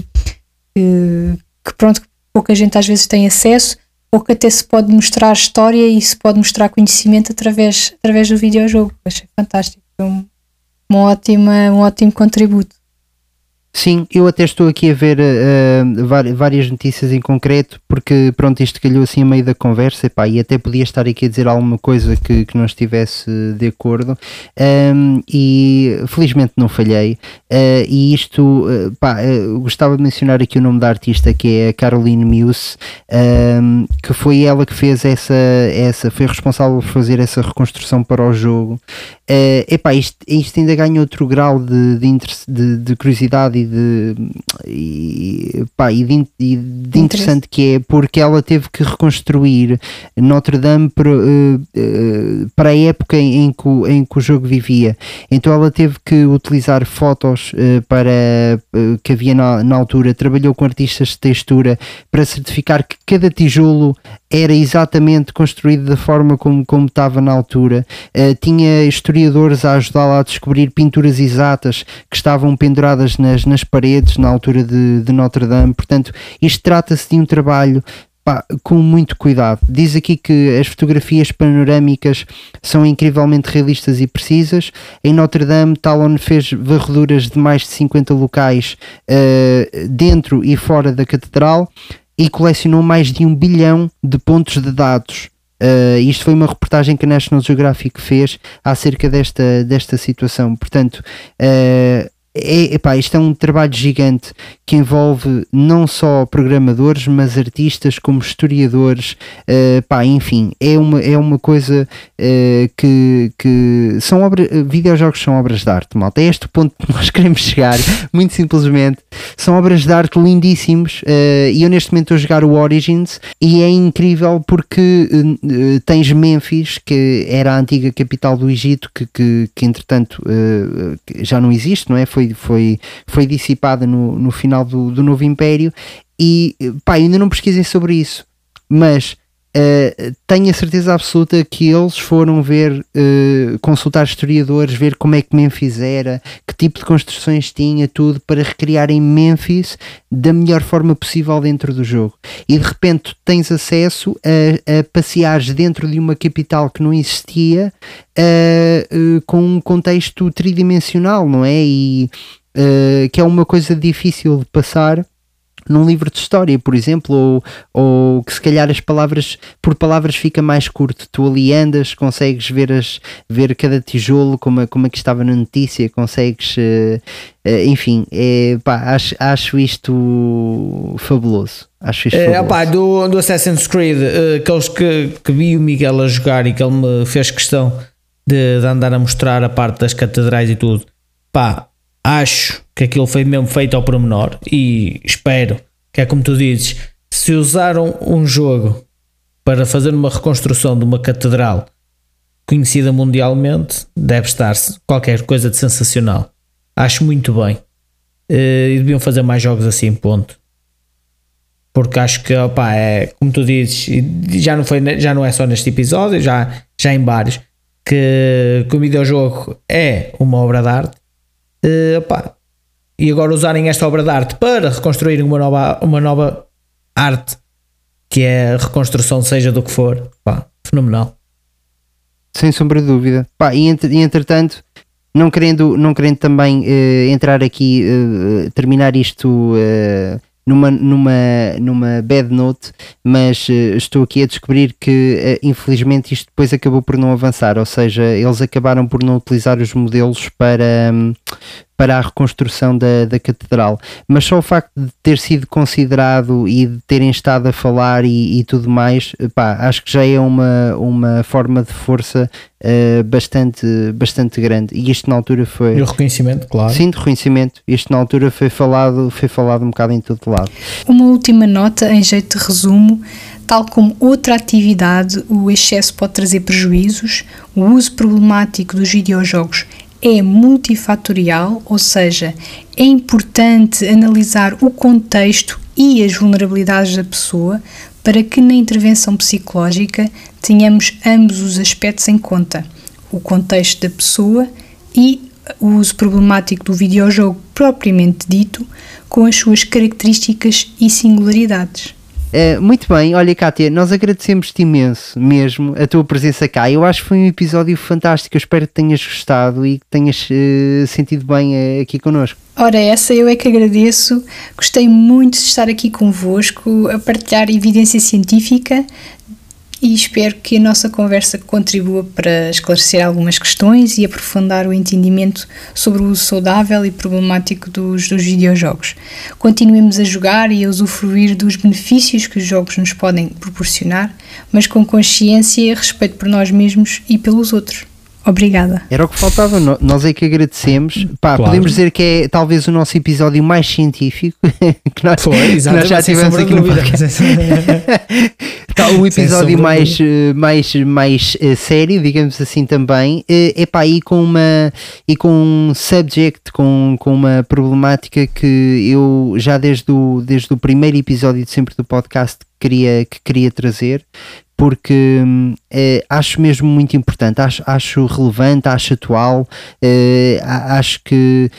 que, que, pronto, pouca gente às vezes tem acesso, ou que até se pode mostrar história e se pode mostrar conhecimento através, através do videojogo. Achei fantástico. Um, uma ótima, um ótimo contributo. Sim, eu até estou aqui a ver uh, várias notícias em concreto, porque pronto, isto calhou assim a meio da conversa epá, e até podia estar aqui a dizer alguma coisa que, que não estivesse de acordo um, e felizmente não falhei. Uh, e isto, uh, pá, gostava de mencionar aqui o nome da artista que é a Caroline Muse, um, que foi ela que fez essa, essa, foi responsável por fazer essa reconstrução para o jogo. Uh, epá, isto, isto ainda ganha outro grau de, de, de, de curiosidade e de, e, pá, e de, e de interessante que é porque ela teve que reconstruir Notre Dame para, uh, uh, para a época em que, em que o jogo vivia. Então ela teve que utilizar fotos uh, para que havia na, na altura, trabalhou com artistas de textura para certificar que cada tijolo era exatamente construído da forma como, como estava na altura. tinha historiadores a ajudá-la a descobrir pinturas exatas que estavam penduradas nas, nas paredes na altura de, de Notre Dame. Portanto, isto trata-se de um trabalho pá, com muito cuidado. Diz aqui que as fotografias panorâmicas são incrivelmente realistas e precisas. Em Notre Dame, Talon fez varreduras de mais de 50 locais uh, dentro e fora da catedral e colecionou mais de um bilhão de pontos de dados. Uh, isto foi uma reportagem que a National Geographic fez acerca desta, desta situação. Portanto, uh, é, epá, isto é um trabalho gigante que envolve não só programadores, mas artistas como historiadores, uh, pá, enfim, é uma, é uma coisa uh, que, que são obras, videojogos são obras de arte, malta. É este o ponto que nós queremos chegar, muito simplesmente. São obras de arte lindíssimos uh, e eu neste momento estou a jogar o Origins e é incrível porque tens Memphis, que era a antiga capital do Egito, que, que, que entretanto já não existe, não é? Foi foi, foi, foi dissipada no, no final do, do Novo Império. E pá, ainda não pesquisem sobre isso, mas Uh, tenho a certeza absoluta que eles foram ver, uh, consultar historiadores, ver como é que Memphis era, que tipo de construções tinha, tudo, para recriarem Memphis da melhor forma possível dentro do jogo. E de repente tens acesso a, a passeares dentro de uma capital que não existia uh, com um contexto tridimensional, não é? E que é uma coisa difícil de passar num livro de história, por exemplo, ou, ou que se calhar as palavras por palavras fica mais curto. Tu ali andas, consegues ver, as, ver cada tijolo como, como é que estava na notícia, consegues, uh, uh, enfim, é, pá, acho, acho isto fabuloso. Acho isto é, Opa, do, do Assassin's Creed, uh, aqueles que, que vi o Miguel a jogar e que ele me fez questão de, de andar a mostrar a parte das catedrais e tudo, pá, acho que aquilo foi mesmo feito ao pormenor e espero que é como tu dizes, se usaram um jogo para fazer uma reconstrução de uma catedral conhecida mundialmente, deve estar qualquer coisa de sensacional. Acho muito bem. Eh, e deviam fazer mais jogos assim, ponto. Porque acho que, opa, é como tu dizes, já não, foi, já não é só neste episódio, já, já em vários, que, que o videojogo é uma obra de arte Uh, opa, e agora usarem esta obra de arte para reconstruírem uma nova, uma nova arte, que é reconstrução, seja do que for, pá, fenomenal. Sem sombra de dúvida. Pá, e, entre, entretanto, não querendo, não querendo também uh, entrar aqui, uh, terminar isto numa, numa, numa bad note, mas uh, estou aqui a descobrir que uh, infelizmente isto depois acabou por não avançar, ou seja, eles acabaram por não utilizar os modelos para, um, para a reconstrução da, da catedral. Mas só o facto de ter sido considerado e de terem estado a falar e, e tudo mais, pá, acho que já é uma, uma forma de força uh, bastante, bastante grande. E isto na altura foi. E o reconhecimento, claro. Sim, de reconhecimento. Isto na altura foi falado, foi falado um bocado em todo lado. Uma última nota em jeito de resumo. Tal como outra atividade, o excesso pode trazer prejuízos, o uso problemático dos videojogos é multifatorial, ou seja, é importante analisar o contexto e as vulnerabilidades da pessoa para que na intervenção psicológica tenhamos ambos os aspectos em conta: o contexto da pessoa e o uso problemático do videojogo propriamente dito, com as suas características e singularidades. Uh, muito bem, olha Kátia, nós agradecemos-te imenso mesmo a tua presença cá. Eu acho que foi um episódio fantástico. Eu espero que tenhas gostado e que tenhas uh, sentido bem uh, aqui connosco. Ora, essa eu é que agradeço. Gostei muito de estar aqui convosco a partilhar evidência científica e espero que a nossa conversa contribua para esclarecer algumas questões e aprofundar o entendimento sobre o uso saudável e problemático dos, dos videojogos. Continuemos a jogar e a usufruir dos benefícios que os jogos nos podem proporcionar, mas com consciência e respeito por nós mesmos e pelos outros. Obrigada. Era o que faltava, nós é que agradecemos. Pá, claro. podemos dizer que é talvez o nosso episódio mais científico que nós, Foi, que nós já tivemos aqui no podcast. tá, um episódio mais, eh, mais, mais uh, sério, digamos assim também. É uh, pá, e com uma e com um subject, com, com uma problemática que eu já desde o, desde o primeiro episódio de sempre do podcast queria, que queria trazer, porque eh, acho mesmo muito importante, acho, acho relevante, acho atual, eh, acho que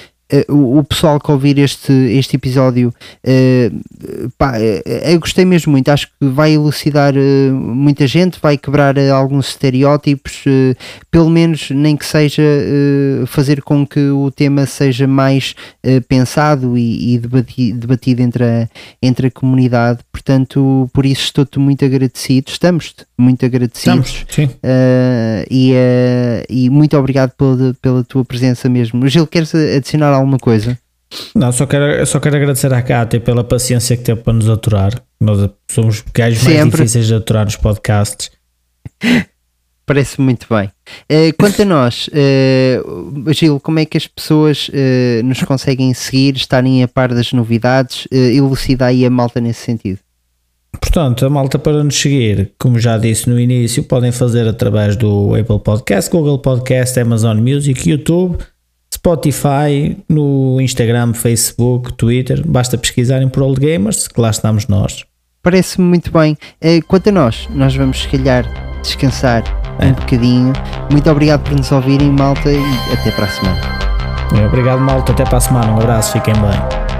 uh, o, pessoal que ouvir este, este episódio, uh, pá, eu gostei mesmo muito. Acho que vai elucidar muita gente, vai quebrar alguns estereótipos, pelo menos nem que seja fazer com que o tema seja mais pensado e, e debatido, debatido entre, a, entre a comunidade. Portanto, por isso estou-te muito agradecido. Estamos-te muito agradecidos. Estamos, e, e muito obrigado pela, pela tua presença mesmo. Gil, queres adicionar alguma coisa? Não, só quero, só quero agradecer à Cátia pela paciência que teve para nos aturar. Nós somos gajos mais difíceis de aturar nos podcasts. Parece muito bem. Uh, quanto a nós, uh, Gil, como é que as pessoas uh, nos conseguem seguir, estarem a par das novidades? Uh, elucida aí a malta nesse sentido. Portanto, a malta para nos seguir, como já disse no início, podem fazer através do Apple Podcast, Google Podcast, Amazon Music, YouTube Spotify, no Instagram, Facebook, Twitter. Basta pesquisarem por Old Gamers, que lá estamos nós. Parece-me muito bem. Uh, quanto a nós, nós vamos se calhar descansar é. um bocadinho. Muito obrigado por nos ouvirem, malta, e até para a semana. Obrigado, malta. Até para a semana. Um abraço, fiquem bem.